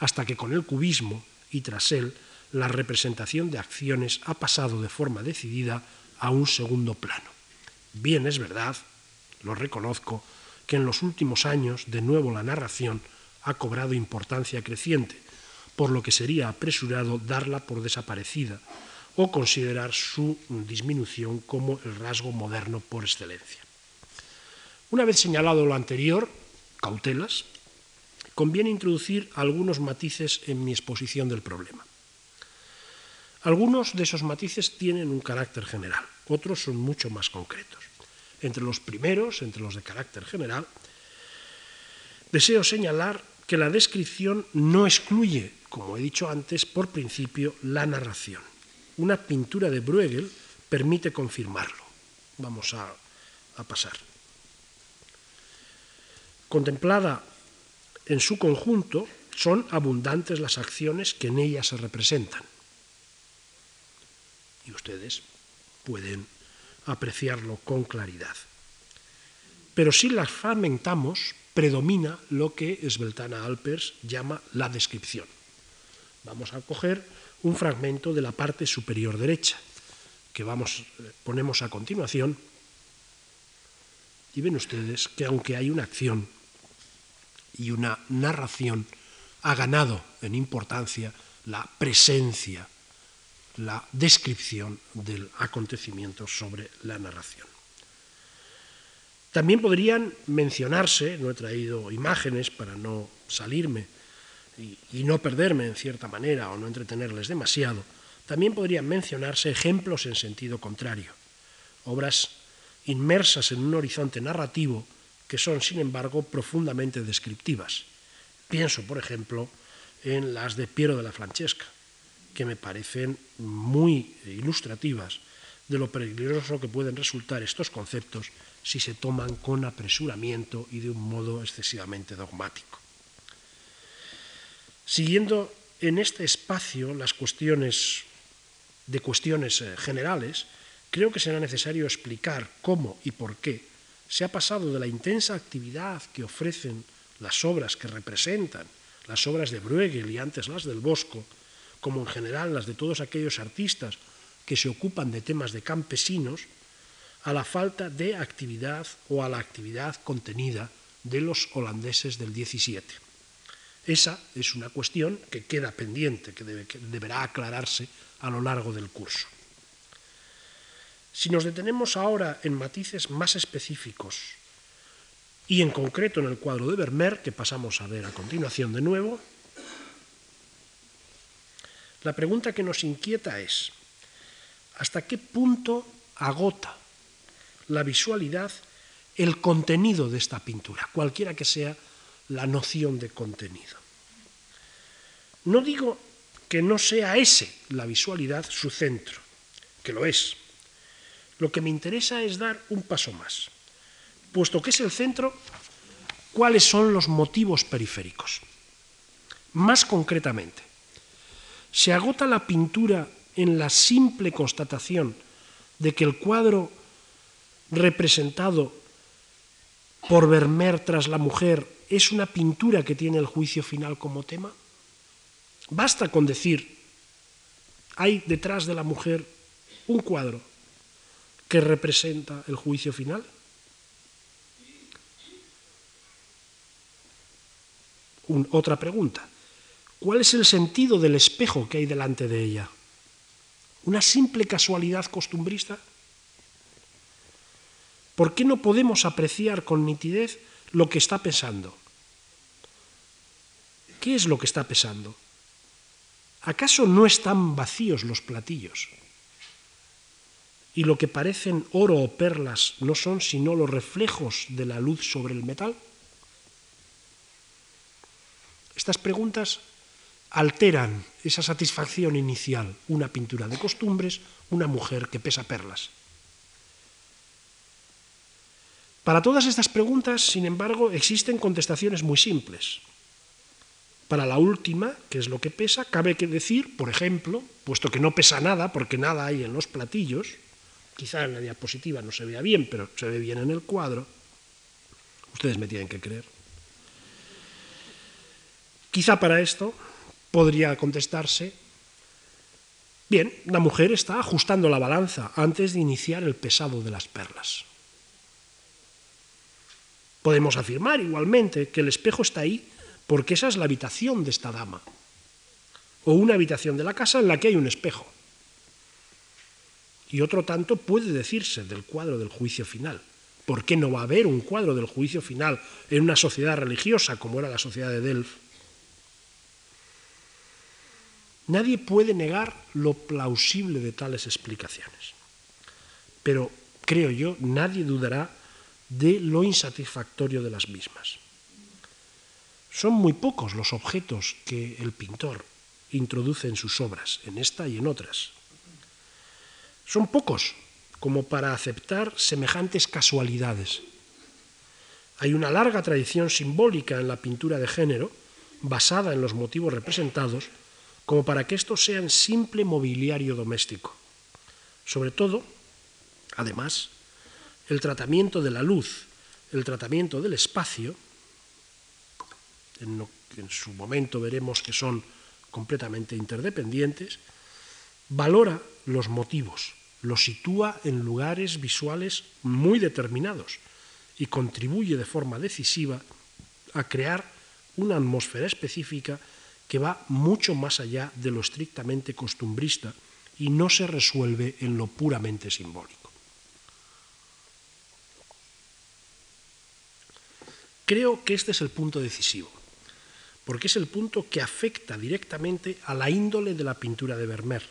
Hasta que con el cubismo y tras él la representación de acciones ha pasado de forma decidida a un segundo plano. Bien es verdad, lo reconozco, que en los últimos años de nuevo la narración ha cobrado importancia creciente, por lo que sería apresurado darla por desaparecida o considerar su disminución como el rasgo moderno por excelencia. Una vez señalado lo anterior, cautelas, conviene introducir algunos matices en mi exposición del problema. Algunos de esos matices tienen un carácter general, otros son mucho más concretos. Entre los primeros, entre los de carácter general, deseo señalar que la descripción no excluye como he dicho antes, por principio, la narración. Una pintura de Bruegel permite confirmarlo. Vamos a, pasar. Contemplada en su conjunto, son abundantes las acciones que en ella se representan. Y ustedes pueden apreciarlo con claridad. Pero si las fragmentamos, predomina lo que Sveltana Alpers llama la descripción. Vamos a coger un fragmento de la parte superior derecha, que vamos, ponemos a continuación, y ven ustedes que aunque hay una acción y una narración, ha ganado en importancia la presencia, la descripción del acontecimiento sobre la narración. También podrían mencionarse, no he traído imágenes para no salirme y, no perderme en cierta manera o no entretenerles demasiado, también podrían mencionarse ejemplos en sentido contrario, obras inmersas en un horizonte narrativo que son, sin embargo, profundamente descriptivas. Pienso, por ejemplo, en las de Piero de la Francesca, que me parecen muy ilustrativas de lo peligroso que pueden resultar estos conceptos si se toman con apresuramiento y de un modo excesivamente dogmático. Siguiendo en este espacio las cuestiones de cuestiones eh, generales, creo que será necesario explicar cómo y por qué se ha pasado de la intensa actividad que ofrecen las obras que representan, las obras de Bruegel y antes las del Bosco, como en general las de todos aquellos artistas que se ocupan de temas de campesinos, a la falta de actividad o a la actividad contenida de los holandeses del 17. Esa es una cuestión que queda pendiente, que, deberá aclararse a lo largo del curso. Si nos detenemos ahora en matices más específicos y en concreto en el cuadro de Vermeer, que pasamos a ver a continuación de nuevo, la pregunta que nos inquieta es, ¿hasta qué punto agota la visualidad el contenido de esta pintura, cualquiera que sea la noción de contenido? No digo que no sea ese, la visualidad, su centro, que lo es. Lo que me interesa es dar un paso más. Puesto que es el centro, ¿cuáles son los motivos periféricos? Más concretamente, se agota la pintura en la simple constatación de que el cuadro representado por Vermeer tras la mujer es una pintura que tiene el juicio final como tema? Basta con decir, hay detrás de la mujer un cuadro que representa el juicio final. otra pregunta. ¿Cuál es el sentido del espejo que hay delante de ella? ¿Una simple casualidad costumbrista? ¿Por qué no podemos apreciar con nitidez lo que está pesando? ¿Qué es lo que está pesando? ¿Acaso no están vacíos los platillos? ¿Y lo que parecen oro o perlas no son sino los reflejos de la luz sobre el metal? Estas preguntas alteran esa satisfacción inicial, una pintura de costumbres, una mujer que pesa perlas. Para todas estas preguntas, sin embargo, existen contestaciones muy simples. Para la última, que es lo que pesa, cabe que decir, por ejemplo, puesto que no pesa nada, porque nada hay en los platillos, quizá en la diapositiva no se vea bien, pero se ve bien en el cuadro, ustedes me tienen que creer. Quizá para esto podría contestarse, bien, la mujer está ajustando la balanza antes de iniciar el pesado de las perlas. Podemos afirmar igualmente que el espejo está ahí porque esa es la habitación de esta dama, o una habitación de la casa en la que hay un espejo. Y otro tanto puede decirse del cuadro del juicio final. ¿Por qué no va a haber un cuadro del juicio final en una sociedad religiosa como era la sociedad de Delft? Nadie puede negar lo plausible de tales explicaciones, pero creo yo, nadie dudará de lo insatisfactorio de las mismas. Son muy pocos los objetos que el pintor introduce en sus obras, en esta y en otras. Son pocos como para aceptar semejantes casualidades. Hay una larga tradición simbólica en la pintura de género, basada en los motivos representados, como para que estos sean simple mobiliario doméstico. Sobre todo, además, el tratamiento de la luz, el tratamiento del espacio, en, su momento veremos que son completamente interdependientes, valora los motivos, los sitúa en lugares visuales muy determinados y contribuye de forma decisiva a crear una atmósfera específica que va mucho más allá de lo estrictamente costumbrista y no se resuelve en lo puramente simbólico. Creo que este es el punto decisivo, porque es el punto que afecta directamente a la índole de la pintura de Vermeer,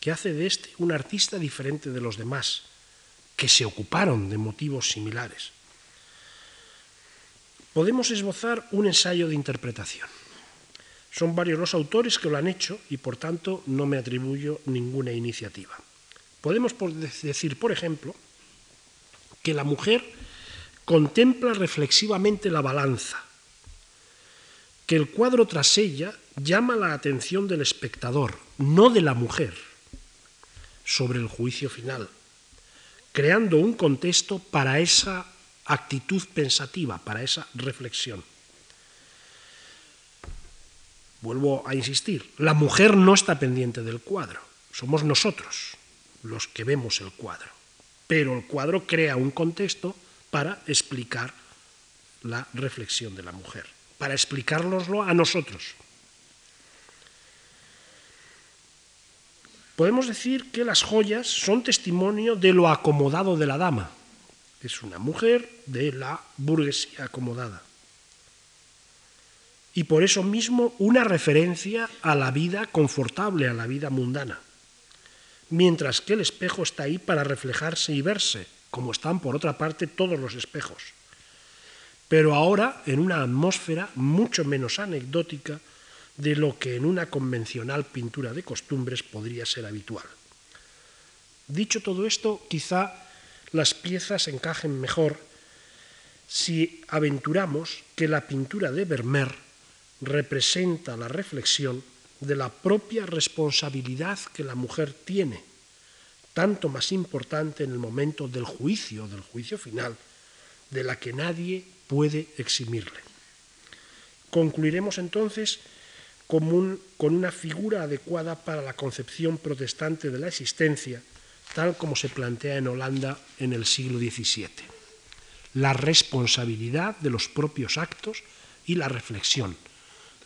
que hace de este un artista diferente de los demás, que se ocuparon de motivos similares. Podemos esbozar un ensayo de interpretación. Son varios los autores que lo han hecho y por tanto no me atribuyo ninguna iniciativa. Podemos decir, por ejemplo, que la mujer contempla reflexivamente la balanza, que el cuadro tras ella llama la atención del espectador, no de la mujer, sobre el juicio final, creando un contexto para esa actitud pensativa, para esa reflexión. Vuelvo a insistir, la mujer no está pendiente del cuadro, somos nosotros los que vemos el cuadro. pero el cuadro crea un contexto para explicar la reflexión de la mujer, para explicárnoslo a nosotros. Podemos decir que las joyas son testimonio de lo acomodado de la dama. Es una mujer de la burguesía acomodada. Y por eso mismo una referencia a la vida confortable, a la vida mundana. Mientras que el espejo está ahí para reflejarse y verse, como están por otra parte todos los espejos. Pero ahora en una atmósfera mucho menos anecdótica de lo que en una convencional pintura de costumbres podría ser habitual. Dicho todo esto, quizá las piezas encajen mejor si aventuramos que la pintura de Vermeer representa la reflexión de la propia responsabilidad que la mujer tiene, tanto más importante en el momento del juicio, del juicio final, de la que nadie puede eximirle. Concluiremos entonces con una figura adecuada para la concepción protestante de la existencia, tal como se plantea en Holanda en el siglo XVII. La responsabilidad de los propios actos y la reflexión,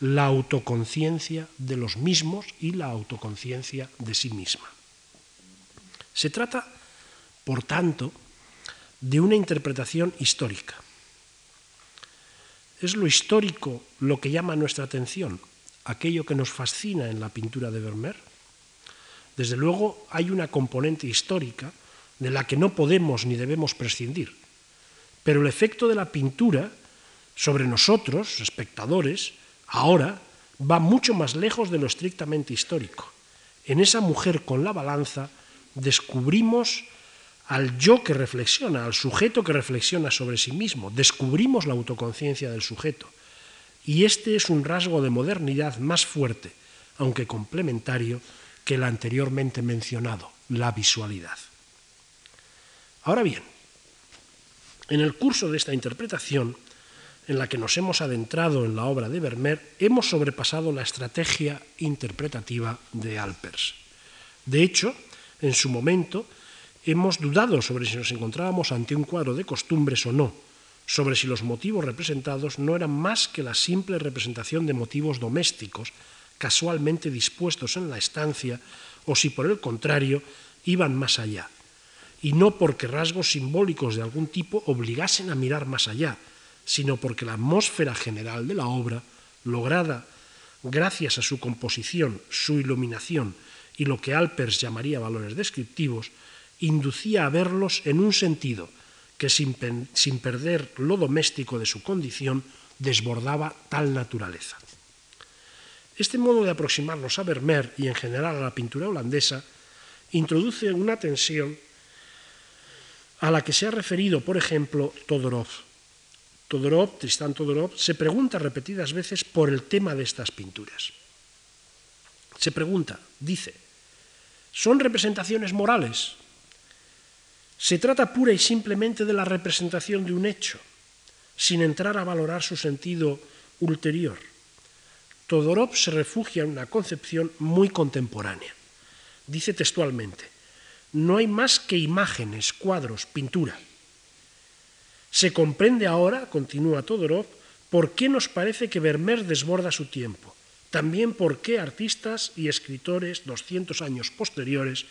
la autoconciencia de los mismos y la autoconciencia de sí misma. Se trata, por tanto, de una interpretación histórica. Es lo histórico lo que llama nuestra atención, aquello que nos fascina en la pintura de Vermeer? Desde luego hay una componente histórica de la que no podemos ni debemos prescindir, pero el efecto de la pintura sobre nosotros, espectadores, ahora va mucho más lejos de lo estrictamente histórico. En esa mujer con la balanza descubrimos al yo que reflexiona, al sujeto que reflexiona sobre sí mismo, descubrimos la autoconciencia del sujeto y este es un rasgo de modernidad más fuerte, aunque complementario, que el anteriormente mencionado, la visualidad. Ahora bien, en el curso de esta interpretación, en la que nos hemos adentrado en la obra de Vermeer, hemos sobrepasado la estrategia interpretativa de Alpers. De hecho, en su momento, hemos dudado sobre si nos encontrábamos ante un cuadro de costumbres o no, sobre si los motivos representados no eran más que la simple representación de motivos domésticos casualmente dispuestos en la estancia o si por el contrario iban más allá, y no porque rasgos simbólicos de algún tipo obligasen a mirar más allá, sino porque la atmósfera general de la obra, lograda gracias a su composición, su iluminación y lo que Alpers llamaría valores descriptivos, inducía a verlos en un sentido, que sin, perder lo doméstico de su condición desbordaba tal naturaleza. Este modo de aproximarnos a Vermeer y en general a la pintura holandesa introduce una tensión a la que se ha referido, por ejemplo, Todorov. Todorov, Tristán Todorov, se pregunta repetidas veces por el tema de estas pinturas. Se pregunta, dice, ¿son representaciones morales? Se trata pura y simplemente de la representación de un hecho, sin entrar a valorar su sentido ulterior. Todorov se refugia en una concepción muy contemporánea. Dice textualmente, no hay más que imágenes, cuadros, pintura. Se comprende ahora, continúa Todorov, por qué nos parece que Vermeer desborda su tiempo, también por qué artistas y escritores 200 años posteriores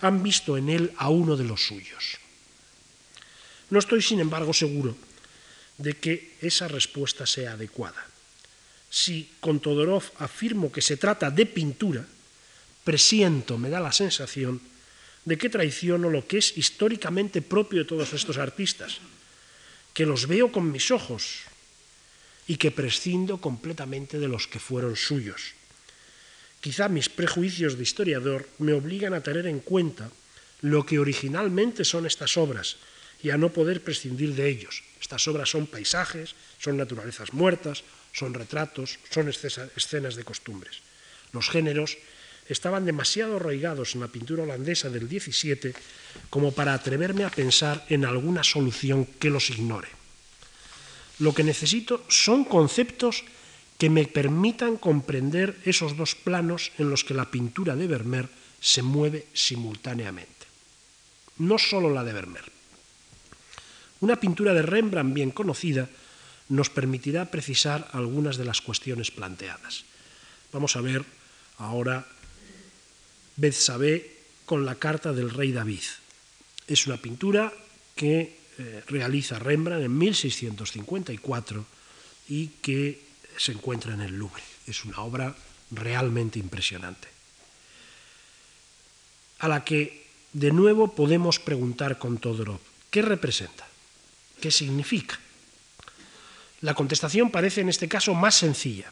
han visto en él a uno de los suyos. No estoy, sin embargo, seguro de que esa respuesta sea adecuada. Si con Todorov afirmo que se trata de pintura, presiento, me da la sensación de que traiciono lo que es históricamente propio de todos estos artistas, que los veo con mis ojos y que prescindo completamente de los que fueron suyos. Quizá mis prejuicios de historiador me obligan a tener en cuenta lo que originalmente son estas obras y a no poder prescindir de ellos. Estas obras son paisajes, son naturalezas muertas, son retratos, son escenas de costumbres. Los géneros estaban demasiado arraigados en la pintura holandesa del XVII como para atreverme a pensar en alguna solución que los ignore. Lo que necesito son conceptos que me permitan comprender esos dos planos en los que la pintura de Vermeer se mueve simultáneamente. no solo la de Vermeer. Una pintura de Rembrandt bien conocida nos permitirá precisar algunas de las cuestiones planteadas. Vamos a ver ahora Bethsabé con la carta del rey David. Es una pintura que eh, realiza Rembrandt en 1654 y que se encuentra en el Louvre. Es una obra realmente impresionante. A la que de nuevo podemos preguntar con Todorov, ¿qué representa? ¿Qué significa? La contestación parece en este caso más sencilla,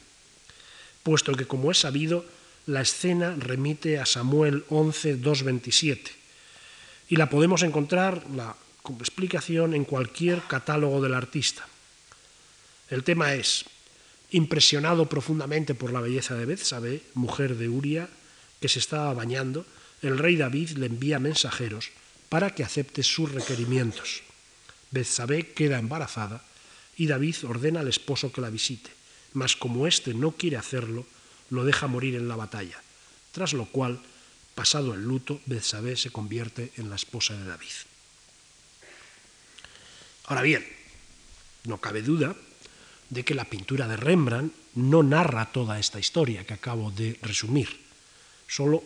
puesto que, como es sabido, la escena remite a Samuel 11, 27, y la podemos encontrar, la explicación, en cualquier catálogo del artista. El tema es, impresionado profundamente por la belleza de Bethsabé, mujer de Uria, que se estaba bañando, el rey David le envía mensajeros para que acepte sus requerimientos. Bethsabé queda embarazada y David ordena al esposo que la visite, mas como éste no quiere hacerlo, lo deja morir en la batalla, tras lo cual, pasado el luto, Bethsabé se convierte en la esposa de David. Ahora bien, no cabe duda de que la pintura de Rembrandt no narra toda esta historia que acabo de resumir, solo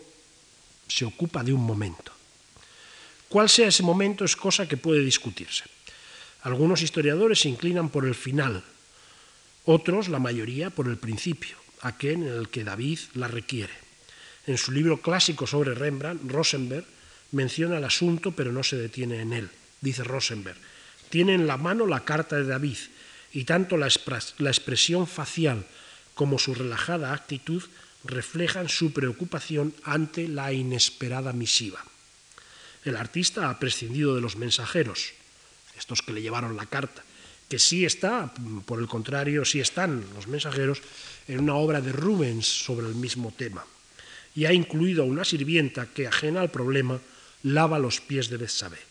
se ocupa de un momento. Cuál sea ese momento es cosa que puede discutirse. Algunos historiadores se inclinan por el final, otros, la mayoría, por el principio, aquel en el que David la requiere. En su libro clásico sobre Rembrandt, Rosenberg menciona el asunto, pero no se detiene en él. Dice Rosenberg, tiene en la mano la carta de David y tanto la, expresión facial como su relajada actitud reflejan su preocupación ante la inesperada misiva. El artista ha prescindido de los mensajeros, estos que le llevaron la carta, que sí está, por el contrario, sí están los mensajeros en una obra de Rubens sobre el mismo tema, y ha incluido a una sirvienta que, ajena al problema, lava los pies de Betsabé.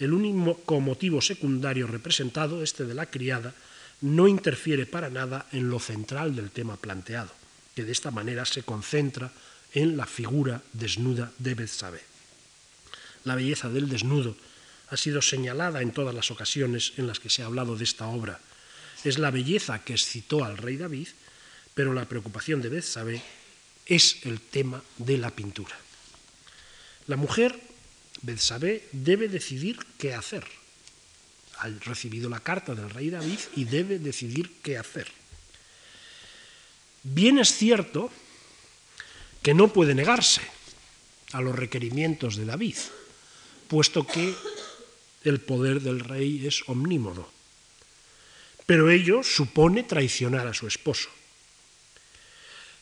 El único motivo secundario representado, este de la criada, no interfiere para nada en lo central del tema planteado, que de esta manera se concentra en la figura desnuda de Betsabé. La belleza del desnudo ha sido señalada en todas las ocasiones en las que se ha hablado de esta obra. Es la belleza que excitó al rey David, pero la preocupación de Betsabé es el tema de la pintura. La mujer, Betsabé, debe decidir qué hacer ha recibido la carta del rey David y debe decidir qué hacer. Bien es cierto que no puede negarse a los requerimientos de David, puesto que el poder del rey es omnímodo. Pero ello supone traicionar a su esposo.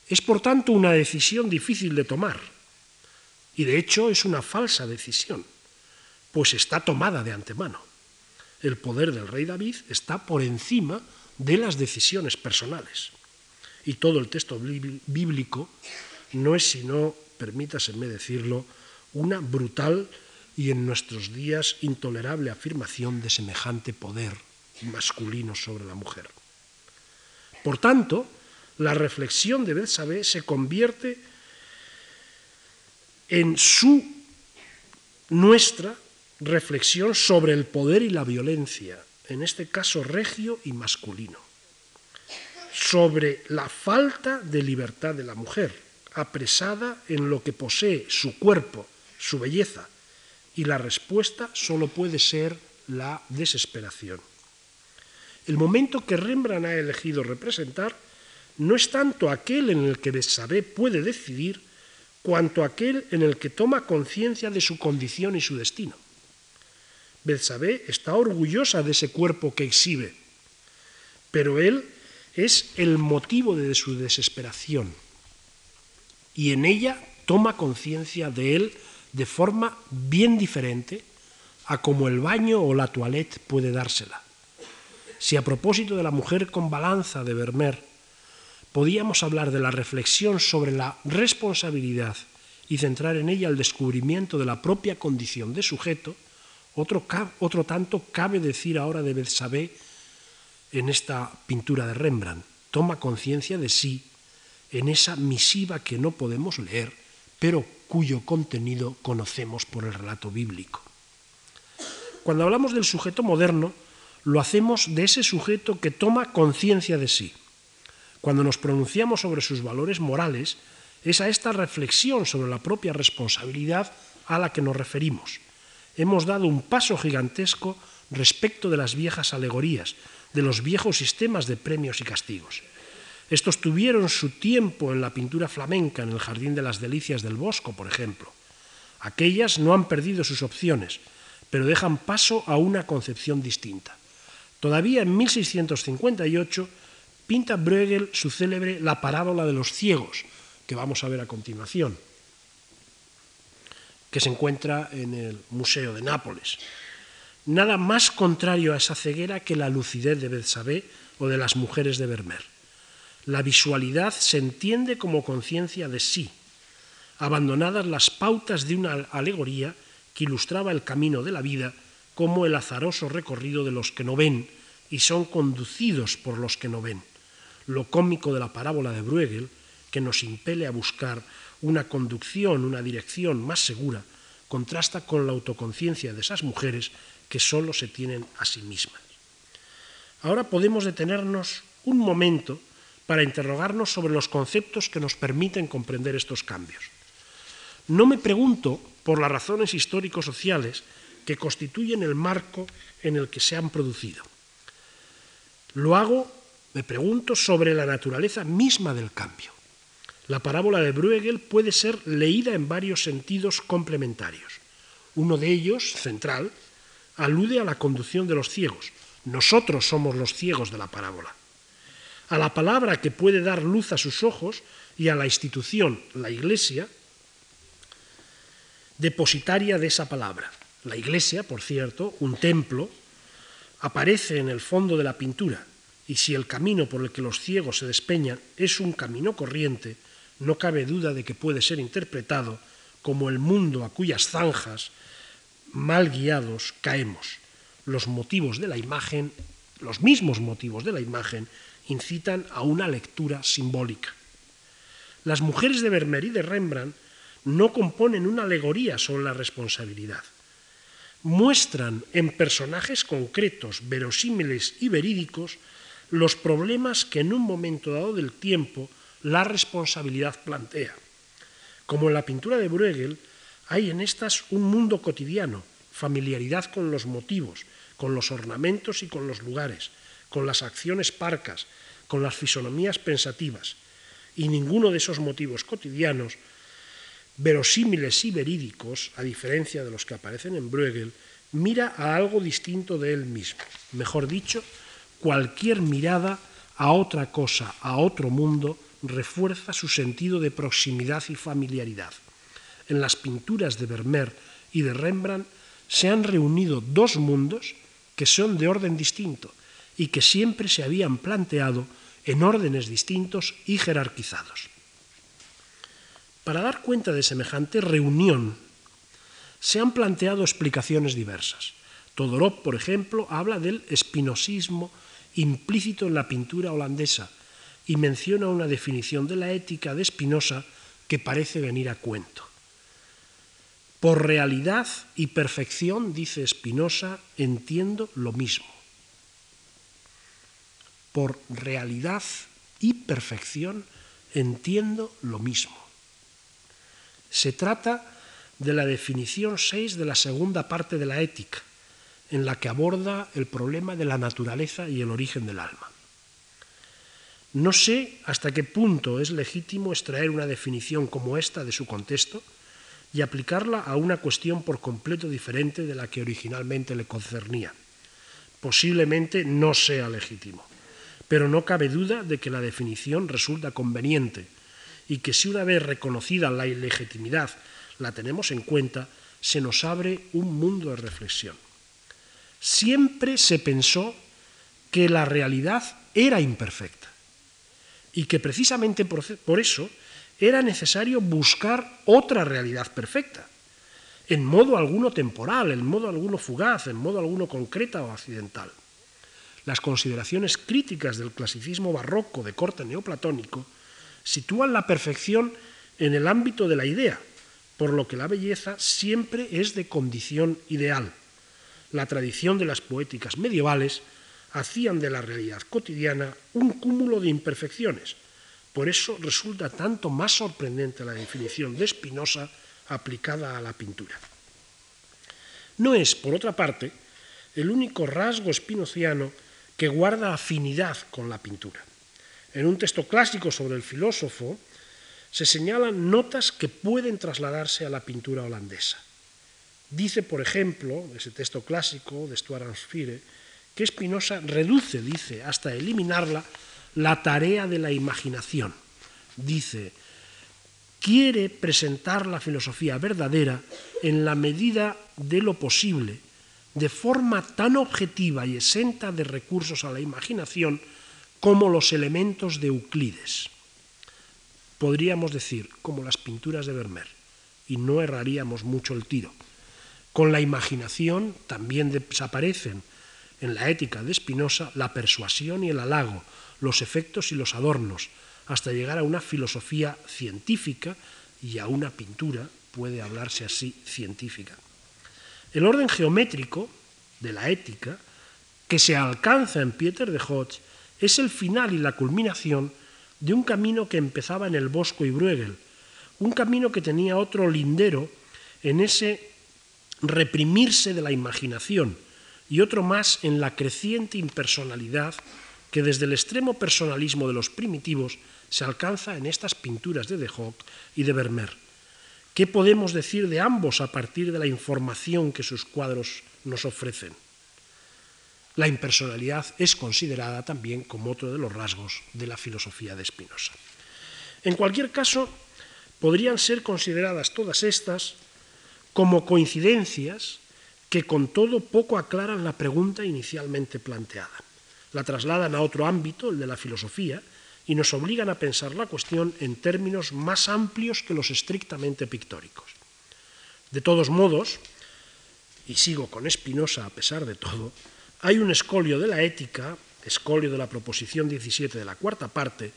Es por tanto una decisión difícil de tomar, y de hecho es una falsa decisión, pues está tomada de antemano el poder del rey David está por encima de las decisiones personales. Y todo el texto bíblico no es sino, permítaseme decirlo, una brutal y en nuestros días intolerable afirmación de semejante poder masculino sobre la mujer. Por tanto, la reflexión de Betsabé se convierte en su nuestra reflexión sobre el poder y la violencia, en este caso regio y masculino, sobre la falta de libertad de la mujer, apresada en lo que posee su cuerpo, su belleza, y la respuesta solo puede ser la desesperación. El momento que Rembrandt ha elegido representar no es tanto aquel en el que Bessabé puede decidir, cuanto aquel en el que toma conciencia de su condición y su destino. Betsabé está orgullosa de ese cuerpo que exhibe, pero él es el motivo de su desesperación y en ella toma conciencia de él de forma bien diferente a como el baño o la toilette puede dársela. Si a propósito de la mujer con balanza de Vermeer podíamos hablar de la reflexión sobre la responsabilidad y centrar en ella el descubrimiento de la propia condición de sujeto, otro, tanto cabe decir ahora de Betsabé en esta pintura de Rembrandt. Toma conciencia de sí en esa misiva que no podemos leer, pero cuyo contenido conocemos por el relato bíblico. Cuando hablamos del sujeto moderno, lo hacemos de ese sujeto que toma conciencia de sí. Cuando nos pronunciamos sobre sus valores morales, es a esta reflexión sobre la propia responsabilidad a la que nos referimos. Hemos dado un paso gigantesco respecto de las viejas alegorías, de los viejos sistemas de premios y castigos. Estos tuvieron su tiempo en la pintura flamenca, en el Jardín de las Delicias del Bosco, por ejemplo. Aquellas no han perdido sus opciones, pero dejan paso a una concepción distinta. Todavía en 1658 pinta Bruegel su célebre La parábola de los ciegos, que vamos a ver a continuación, que se encuentra en el Museo de Nápoles. Nada más contrario a esa ceguera que la lucidez de Betsabé o de las mujeres de Vermeer. La visualidad se entiende como conciencia de sí, abandonadas las pautas de una alegoría que ilustraba el camino de la vida como el azaroso recorrido de los que no ven y son conducidos por los que no ven. Lo cómico de la parábola de Bruegel, que nos impele a buscar una conducción, una dirección más segura, contrasta con la autoconciencia de esas mujeres que solo se tienen a sí mismas. Ahora podemos detenernos un momento para interrogarnos sobre los conceptos que nos permiten comprender estos cambios. No me pregunto por las razones histórico-sociales que constituyen el marco en el que se han producido. Lo hago, me pregunto, sobre la naturaleza misma del cambio. La parábola de Bruegel puede ser leída en varios sentidos complementarios. Uno de ellos, central, alude a la conducción de los ciegos. Nosotros somos los ciegos de la parábola a la palabra que puede dar luz a sus ojos y a la institución, la Iglesia, depositaria de esa palabra. La Iglesia, por cierto, un templo, aparece en el fondo de la pintura, y si el camino por el que los ciegos se despeñan es un camino corriente, no cabe duda de que puede ser interpretado como el mundo a cuyas zanjas, mal guiados, caemos. Los motivos de la imagen, los mismos motivos de la imagen, incitan a una lectura simbólica. Las mujeres de Vermeer y de Rembrandt no componen una alegoría sobre la responsabilidad. Muestran en personajes concretos, verosímiles y verídicos los problemas que en un momento dado del tiempo la responsabilidad plantea. Como en la pintura de Bruegel, hay en estas un mundo cotidiano, familiaridad con los motivos, con los ornamentos y con los lugares, con las acciones parcas, con las fisonomías pensativas, y ninguno de esos motivos cotidianos, verosímiles y verídicos, a diferencia de los que aparecen en Bruegel, mira a algo distinto de él mismo. Mejor dicho, cualquier mirada a otra cosa, a otro mundo, refuerza su sentido de proximidad y familiaridad. En las pinturas de Vermeer y de Rembrandt se han reunido dos mundos que son de orden distinto, y que siempre se habían planteado en órdenes distintos y jerarquizados. Para dar cuenta de semejante reunión, se han planteado explicaciones diversas. Todorov, por ejemplo, habla del espinosismo implícito en la pintura holandesa y menciona una definición de la ética de Spinoza que parece venir a cuento. Por realidad y perfección, dice Spinoza, entiendo lo mismo por realidad y perfección entiendo lo mismo. Se trata de la definición 6 de la segunda parte de la ética, en la que aborda el problema de la naturaleza y el origen del alma. No sé hasta qué punto es legítimo extraer una definición como esta de su contexto y aplicarla a una cuestión por completo diferente de la que originalmente le concernía. Posiblemente no sea legítimo pero no cabe duda de que la definición resulta conveniente y que si una vez reconocida la ilegitimidad la tenemos en cuenta, se nos abre un mundo de reflexión. Siempre se pensó que la realidad era imperfecta y que precisamente por eso era necesario buscar otra realidad perfecta, en modo alguno temporal, en modo alguno fugaz, en modo alguno concreta o accidental las consideraciones críticas del clasicismo barroco de corte neoplatónico sitúan la perfección en el ámbito de la idea, por lo que la belleza siempre es de condición ideal. La tradición de las poéticas medievales hacían de la realidad cotidiana un cúmulo de imperfecciones. Por eso resulta tanto más sorprendente la definición de Spinoza aplicada a la pintura. No es, por otra parte, el único rasgo spinociano que guarda afinidad con la pintura. En un texto clásico sobre el filósofo se señalan notas que pueden trasladarse a la pintura holandesa. Dice, por ejemplo, ese texto clásico de Stuart Ansfire, que Spinoza reduce, dice, hasta eliminarla, la tarea de la imaginación. Dice, quiere presentar la filosofía verdadera en la medida de lo posible, de forma tan objetiva y exenta de recursos a la imaginación como los elementos de Euclides. Podríamos decir, como las pinturas de Vermeer, y no erraríamos mucho el tiro. Con la imaginación también desaparecen en la ética de Spinoza la persuasión y el halago, los efectos y los adornos, hasta llegar a una filosofía científica y a una pintura, puede hablarse así, científica. El orden geométrico de la ética que se alcanza en Pieter de Hodge es el final y la culminación de un camino que empezaba en el Bosco y Bruegel, un camino que tenía otro lindero en ese reprimirse de la imaginación y otro más en la creciente impersonalidad que desde el extremo personalismo de los primitivos se alcanza en estas pinturas de De Hoc y de Vermeer. ¿Qué podemos decir de ambos a partir de la información que sus cuadros nos ofrecen? La impersonalidad es considerada también como otro de los rasgos de la filosofía de Spinoza. En cualquier caso, podrían ser consideradas todas estas como coincidencias que con todo poco aclaran la pregunta inicialmente planteada. La trasladan a otro ámbito, el de la filosofía, y nos obligan a pensar la cuestión en términos más amplios que los estrictamente pictóricos. De todos modos, y sigo con Spinoza a pesar de todo, hay un escolio de la ética, escolio de la proposición 17 de la cuarta parte,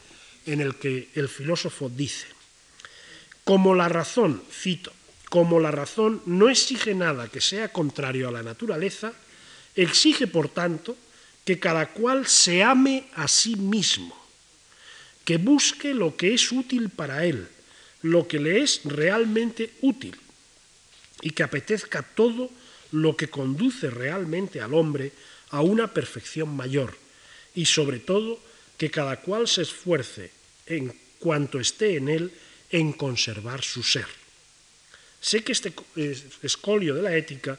en el que el filósofo dice, como la razón, cito, como la razón no exige nada que sea contrario a la naturaleza, exige, por tanto, que cada cual se ame a sí mismo, que busque lo que es útil para él, lo que le es realmente útil, y que apetezca todo lo que conduce realmente al hombre a una perfección mayor y sobre todo que cada cual se esfuerce en cuanto esté en él en conservar su ser. Sé que este escolio de la ética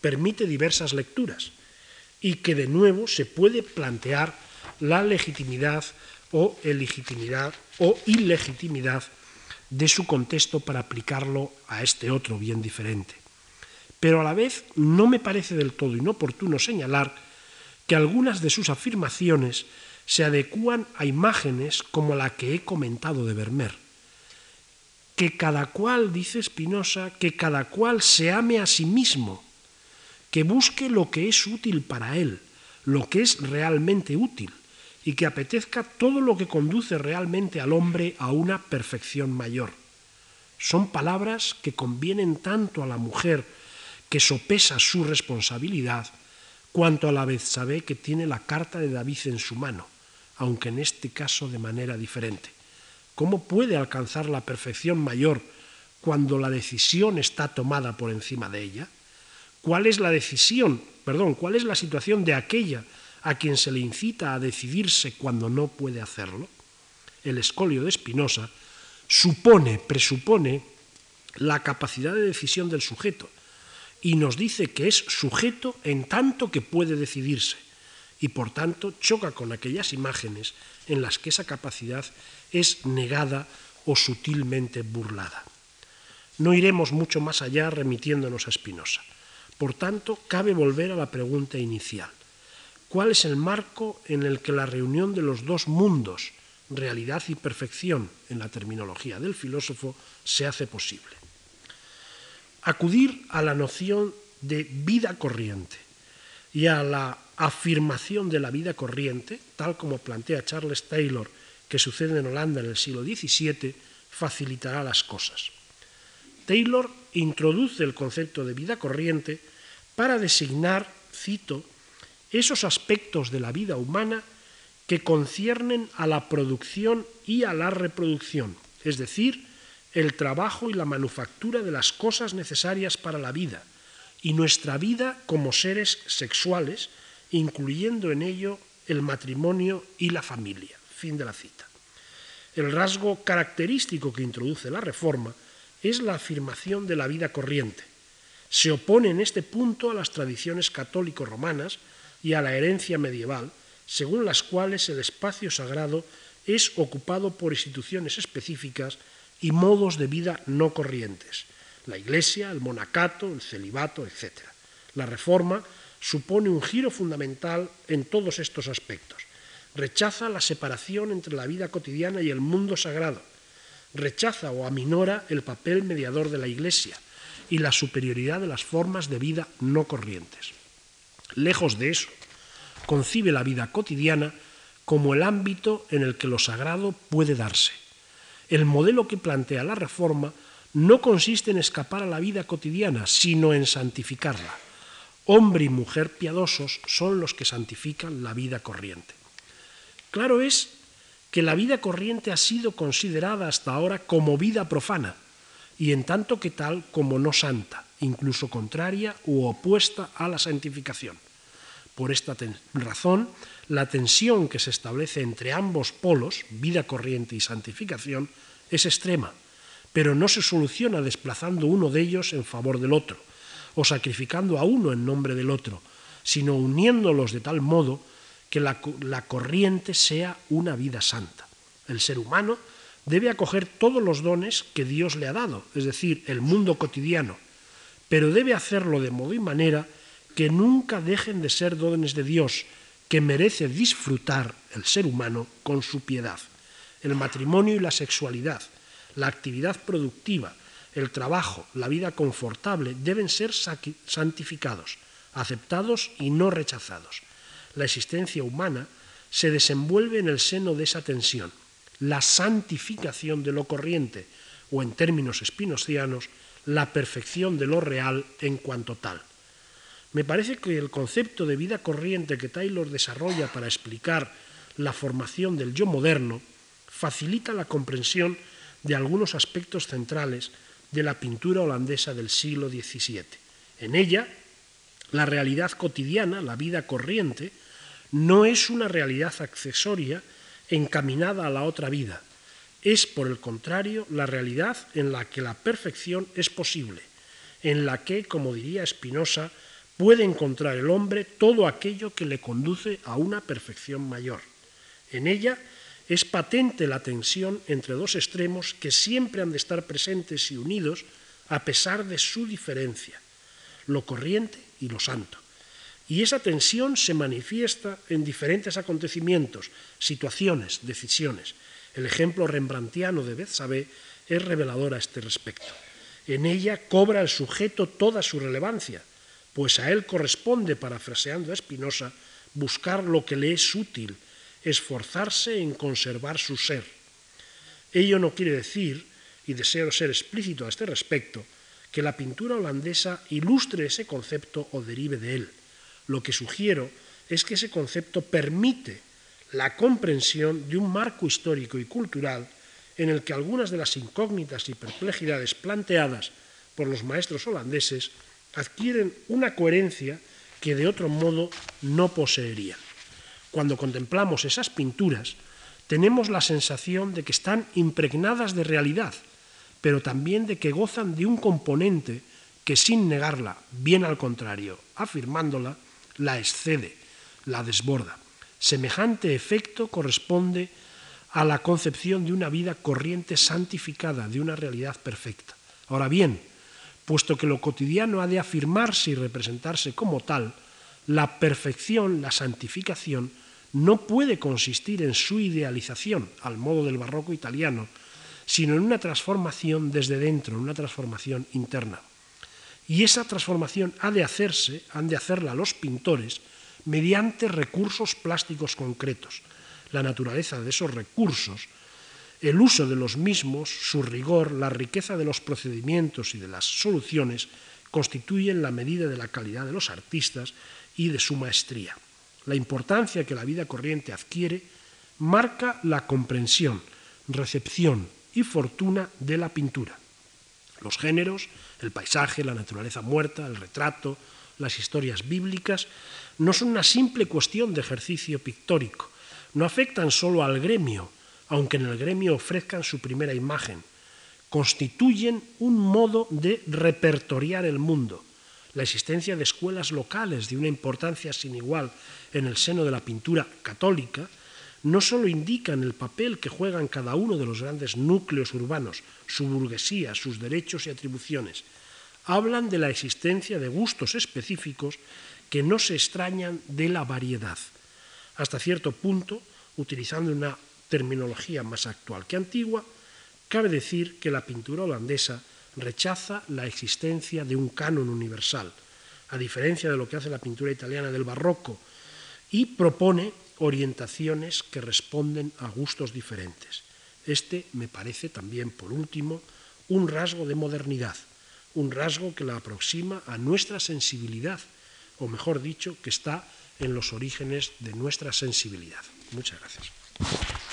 permite diversas lecturas y que de nuevo se puede plantear la legitimidad o ilegitimidad o ilegitimidad de su contexto para aplicarlo a este otro bien diferente. Pero a la vez no me parece del todo inoportuno señalar que algunas de sus afirmaciones se adecúan a imágenes como la que he comentado de Vermeer. Que cada cual, dice Spinoza, que cada cual se ame a sí mismo, que busque lo que es útil para él, lo que es realmente útil, y que apetezca todo lo que conduce realmente al hombre a una perfección mayor. Son palabras que convienen tanto a la mujer que sopesa su responsabilidad, cuanto a la vez sabe que tiene la carta de David en su mano, aunque en este caso de manera diferente. ¿Cómo puede alcanzar la perfección mayor cuando la decisión está tomada por encima de ella? ¿Cuál es la decisión, perdón, cuál es la situación de aquella a quien se le incita a decidirse cuando no puede hacerlo? El escolio de Spinoza supone, presupone la capacidad de decisión del sujeto, y nos dice que es sujeto en tanto que puede decidirse y por tanto choca con aquellas imágenes en las que esa capacidad es negada o sutilmente burlada. No iremos mucho más allá remitiéndonos a Spinoza. Por tanto, cabe volver a la pregunta inicial. ¿Cuál es el marco en el que la reunión de los dos mundos, realidad y perfección, en la terminología del filósofo, se hace posible? acudir a la noción de vida corriente y a la afirmación de la vida corriente, tal como plantea Charles Taylor, que sucede en Holanda en el siglo XVII, facilitará las cosas. Taylor introduce el concepto de vida corriente para designar, cito, esos aspectos de la vida humana que conciernen a la producción y a la reproducción, es decir, el trabajo y la manufactura de las cosas necesarias para la vida, y nuestra vida como seres sexuales, incluyendo en ello el matrimonio y la familia. Fin de la cita. El rasgo característico que introduce la reforma es la afirmación de la vida corriente. Se opone en este punto a las tradiciones católico-romanas y a la herencia medieval, según las cuales el espacio sagrado es ocupado por instituciones específicas y modos de vida no corrientes, la iglesia, el monacato, el celibato, etc. La reforma supone un giro fundamental en todos estos aspectos. Rechaza la separación entre la vida cotidiana y el mundo sagrado. Rechaza o aminora el papel mediador de la iglesia y la superioridad de las formas de vida no corrientes. Lejos de eso, concibe la vida cotidiana como el ámbito en el que lo sagrado puede darse. El modelo que plantea la Reforma no consiste en escapar a la vida cotidiana, sino en santificarla. Hombre y mujer piadosos son los que santifican la vida corriente. Claro es que la vida corriente ha sido considerada hasta ahora como vida profana, y en tanto que tal como no santa, incluso contraria u opuesta a la santificación. Por esta razón, la tensión que se establece entre ambos polos, vida corriente y santificación, es extrema, pero no se soluciona desplazando uno de ellos en favor del otro, o sacrificando a uno en nombre del otro, sino uniéndolos de tal modo que la, corriente sea una vida santa. El ser humano debe acoger todos los dones que Dios le ha dado, es decir, el mundo cotidiano, pero debe hacerlo de modo y manera que nunca dejen de ser dones de Dios, que merece disfrutar el ser humano con su piedad. El matrimonio y la sexualidad, la actividad productiva, el trabajo, la vida confortable deben ser santificados, aceptados y no rechazados. La existencia humana se desenvuelve en el seno de esa tensión, la santificación de lo corriente, o en términos espinocianos, la perfección de lo real en cuanto tal. Me parece que el concepto de vida corriente que Taylor desarrolla para explicar la formación del yo moderno facilita la comprensión de algunos aspectos centrales de la pintura holandesa del siglo XVII. En ella, la realidad cotidiana, la vida corriente, no es una realidad accesoria encaminada a la otra vida, es, por el contrario, la realidad en la que la perfección es posible, en la que, como diría Spinoza, puede encontrar el hombre todo aquello que le conduce a una perfección mayor. En ella es patente la tensión entre dos extremos que siempre han de estar presentes y unidos a pesar de su diferencia, lo corriente y lo santo. Y esa tensión se manifiesta en diferentes acontecimientos, situaciones, decisiones. El ejemplo rembrandtiano de Bethsabé es revelador a este respecto. En ella cobra el sujeto toda su relevancia, pues a él corresponde, parafraseando a Spinoza, buscar lo que le es útil, esforzarse en conservar su ser. Ello no quiere decir, y deseo ser explícito a este respecto, que la pintura holandesa ilustre ese concepto o derive de él. Lo que sugiero es que ese concepto permite la comprensión de un marco histórico y cultural en el que algunas de las incógnitas y perplejidades planteadas por los maestros holandeses adquieren una coherencia que de otro modo no poseerían. Cuando contemplamos esas pinturas, tenemos la sensación de que están impregnadas de realidad, pero también de que gozan de un componente que sin negarla, bien al contrario, afirmándola, la excede, la desborda. Semejante efecto corresponde a la concepción de una vida corriente santificada, de una realidad perfecta. Ahora bien, puesto que lo cotidiano ha de afirmarse y representarse como tal, la perfección, la santificación, no puede consistir en su idealización, al modo del barroco italiano, sino en una transformación desde dentro, en una transformación interna. Y esa transformación ha de hacerse, han de hacerla los pintores, mediante recursos plásticos concretos. La naturaleza de esos recursos, el uso de los mismos, su rigor, la riqueza de los procedimientos y de las soluciones constituyen la medida de la calidad de los artistas y de su maestría. La importancia que la vida corriente adquiere marca la comprensión, recepción y fortuna de la pintura. Los géneros, el paisaje, la naturaleza muerta, el retrato, las historias bíblicas, no son una simple cuestión de ejercicio pictórico, no afectan solo al gremio, aunque en el gremio ofrezcan su primera imagen, constituyen un modo de repertoriar el mundo. La existencia de escuelas locales de una importancia sin igual en el seno de la pintura católica no solo indican el papel que juegan cada uno de los grandes núcleos urbanos, su burguesía, sus derechos y atribuciones, hablan de la existencia de gustos específicos que no se extrañan de la variedad. Hasta cierto punto, utilizando una terminología más actual que antigua, cabe decir que la pintura holandesa rechaza la existencia de un canon universal, a diferencia de lo que hace la pintura italiana del barroco, y propone orientaciones que responden a gustos diferentes. Este me parece también, por último, un rasgo de modernidad, un rasgo que la aproxima a nuestra sensibilidad, o mejor dicho, que está en los orígenes de nuestra sensibilidad. Muchas gracias.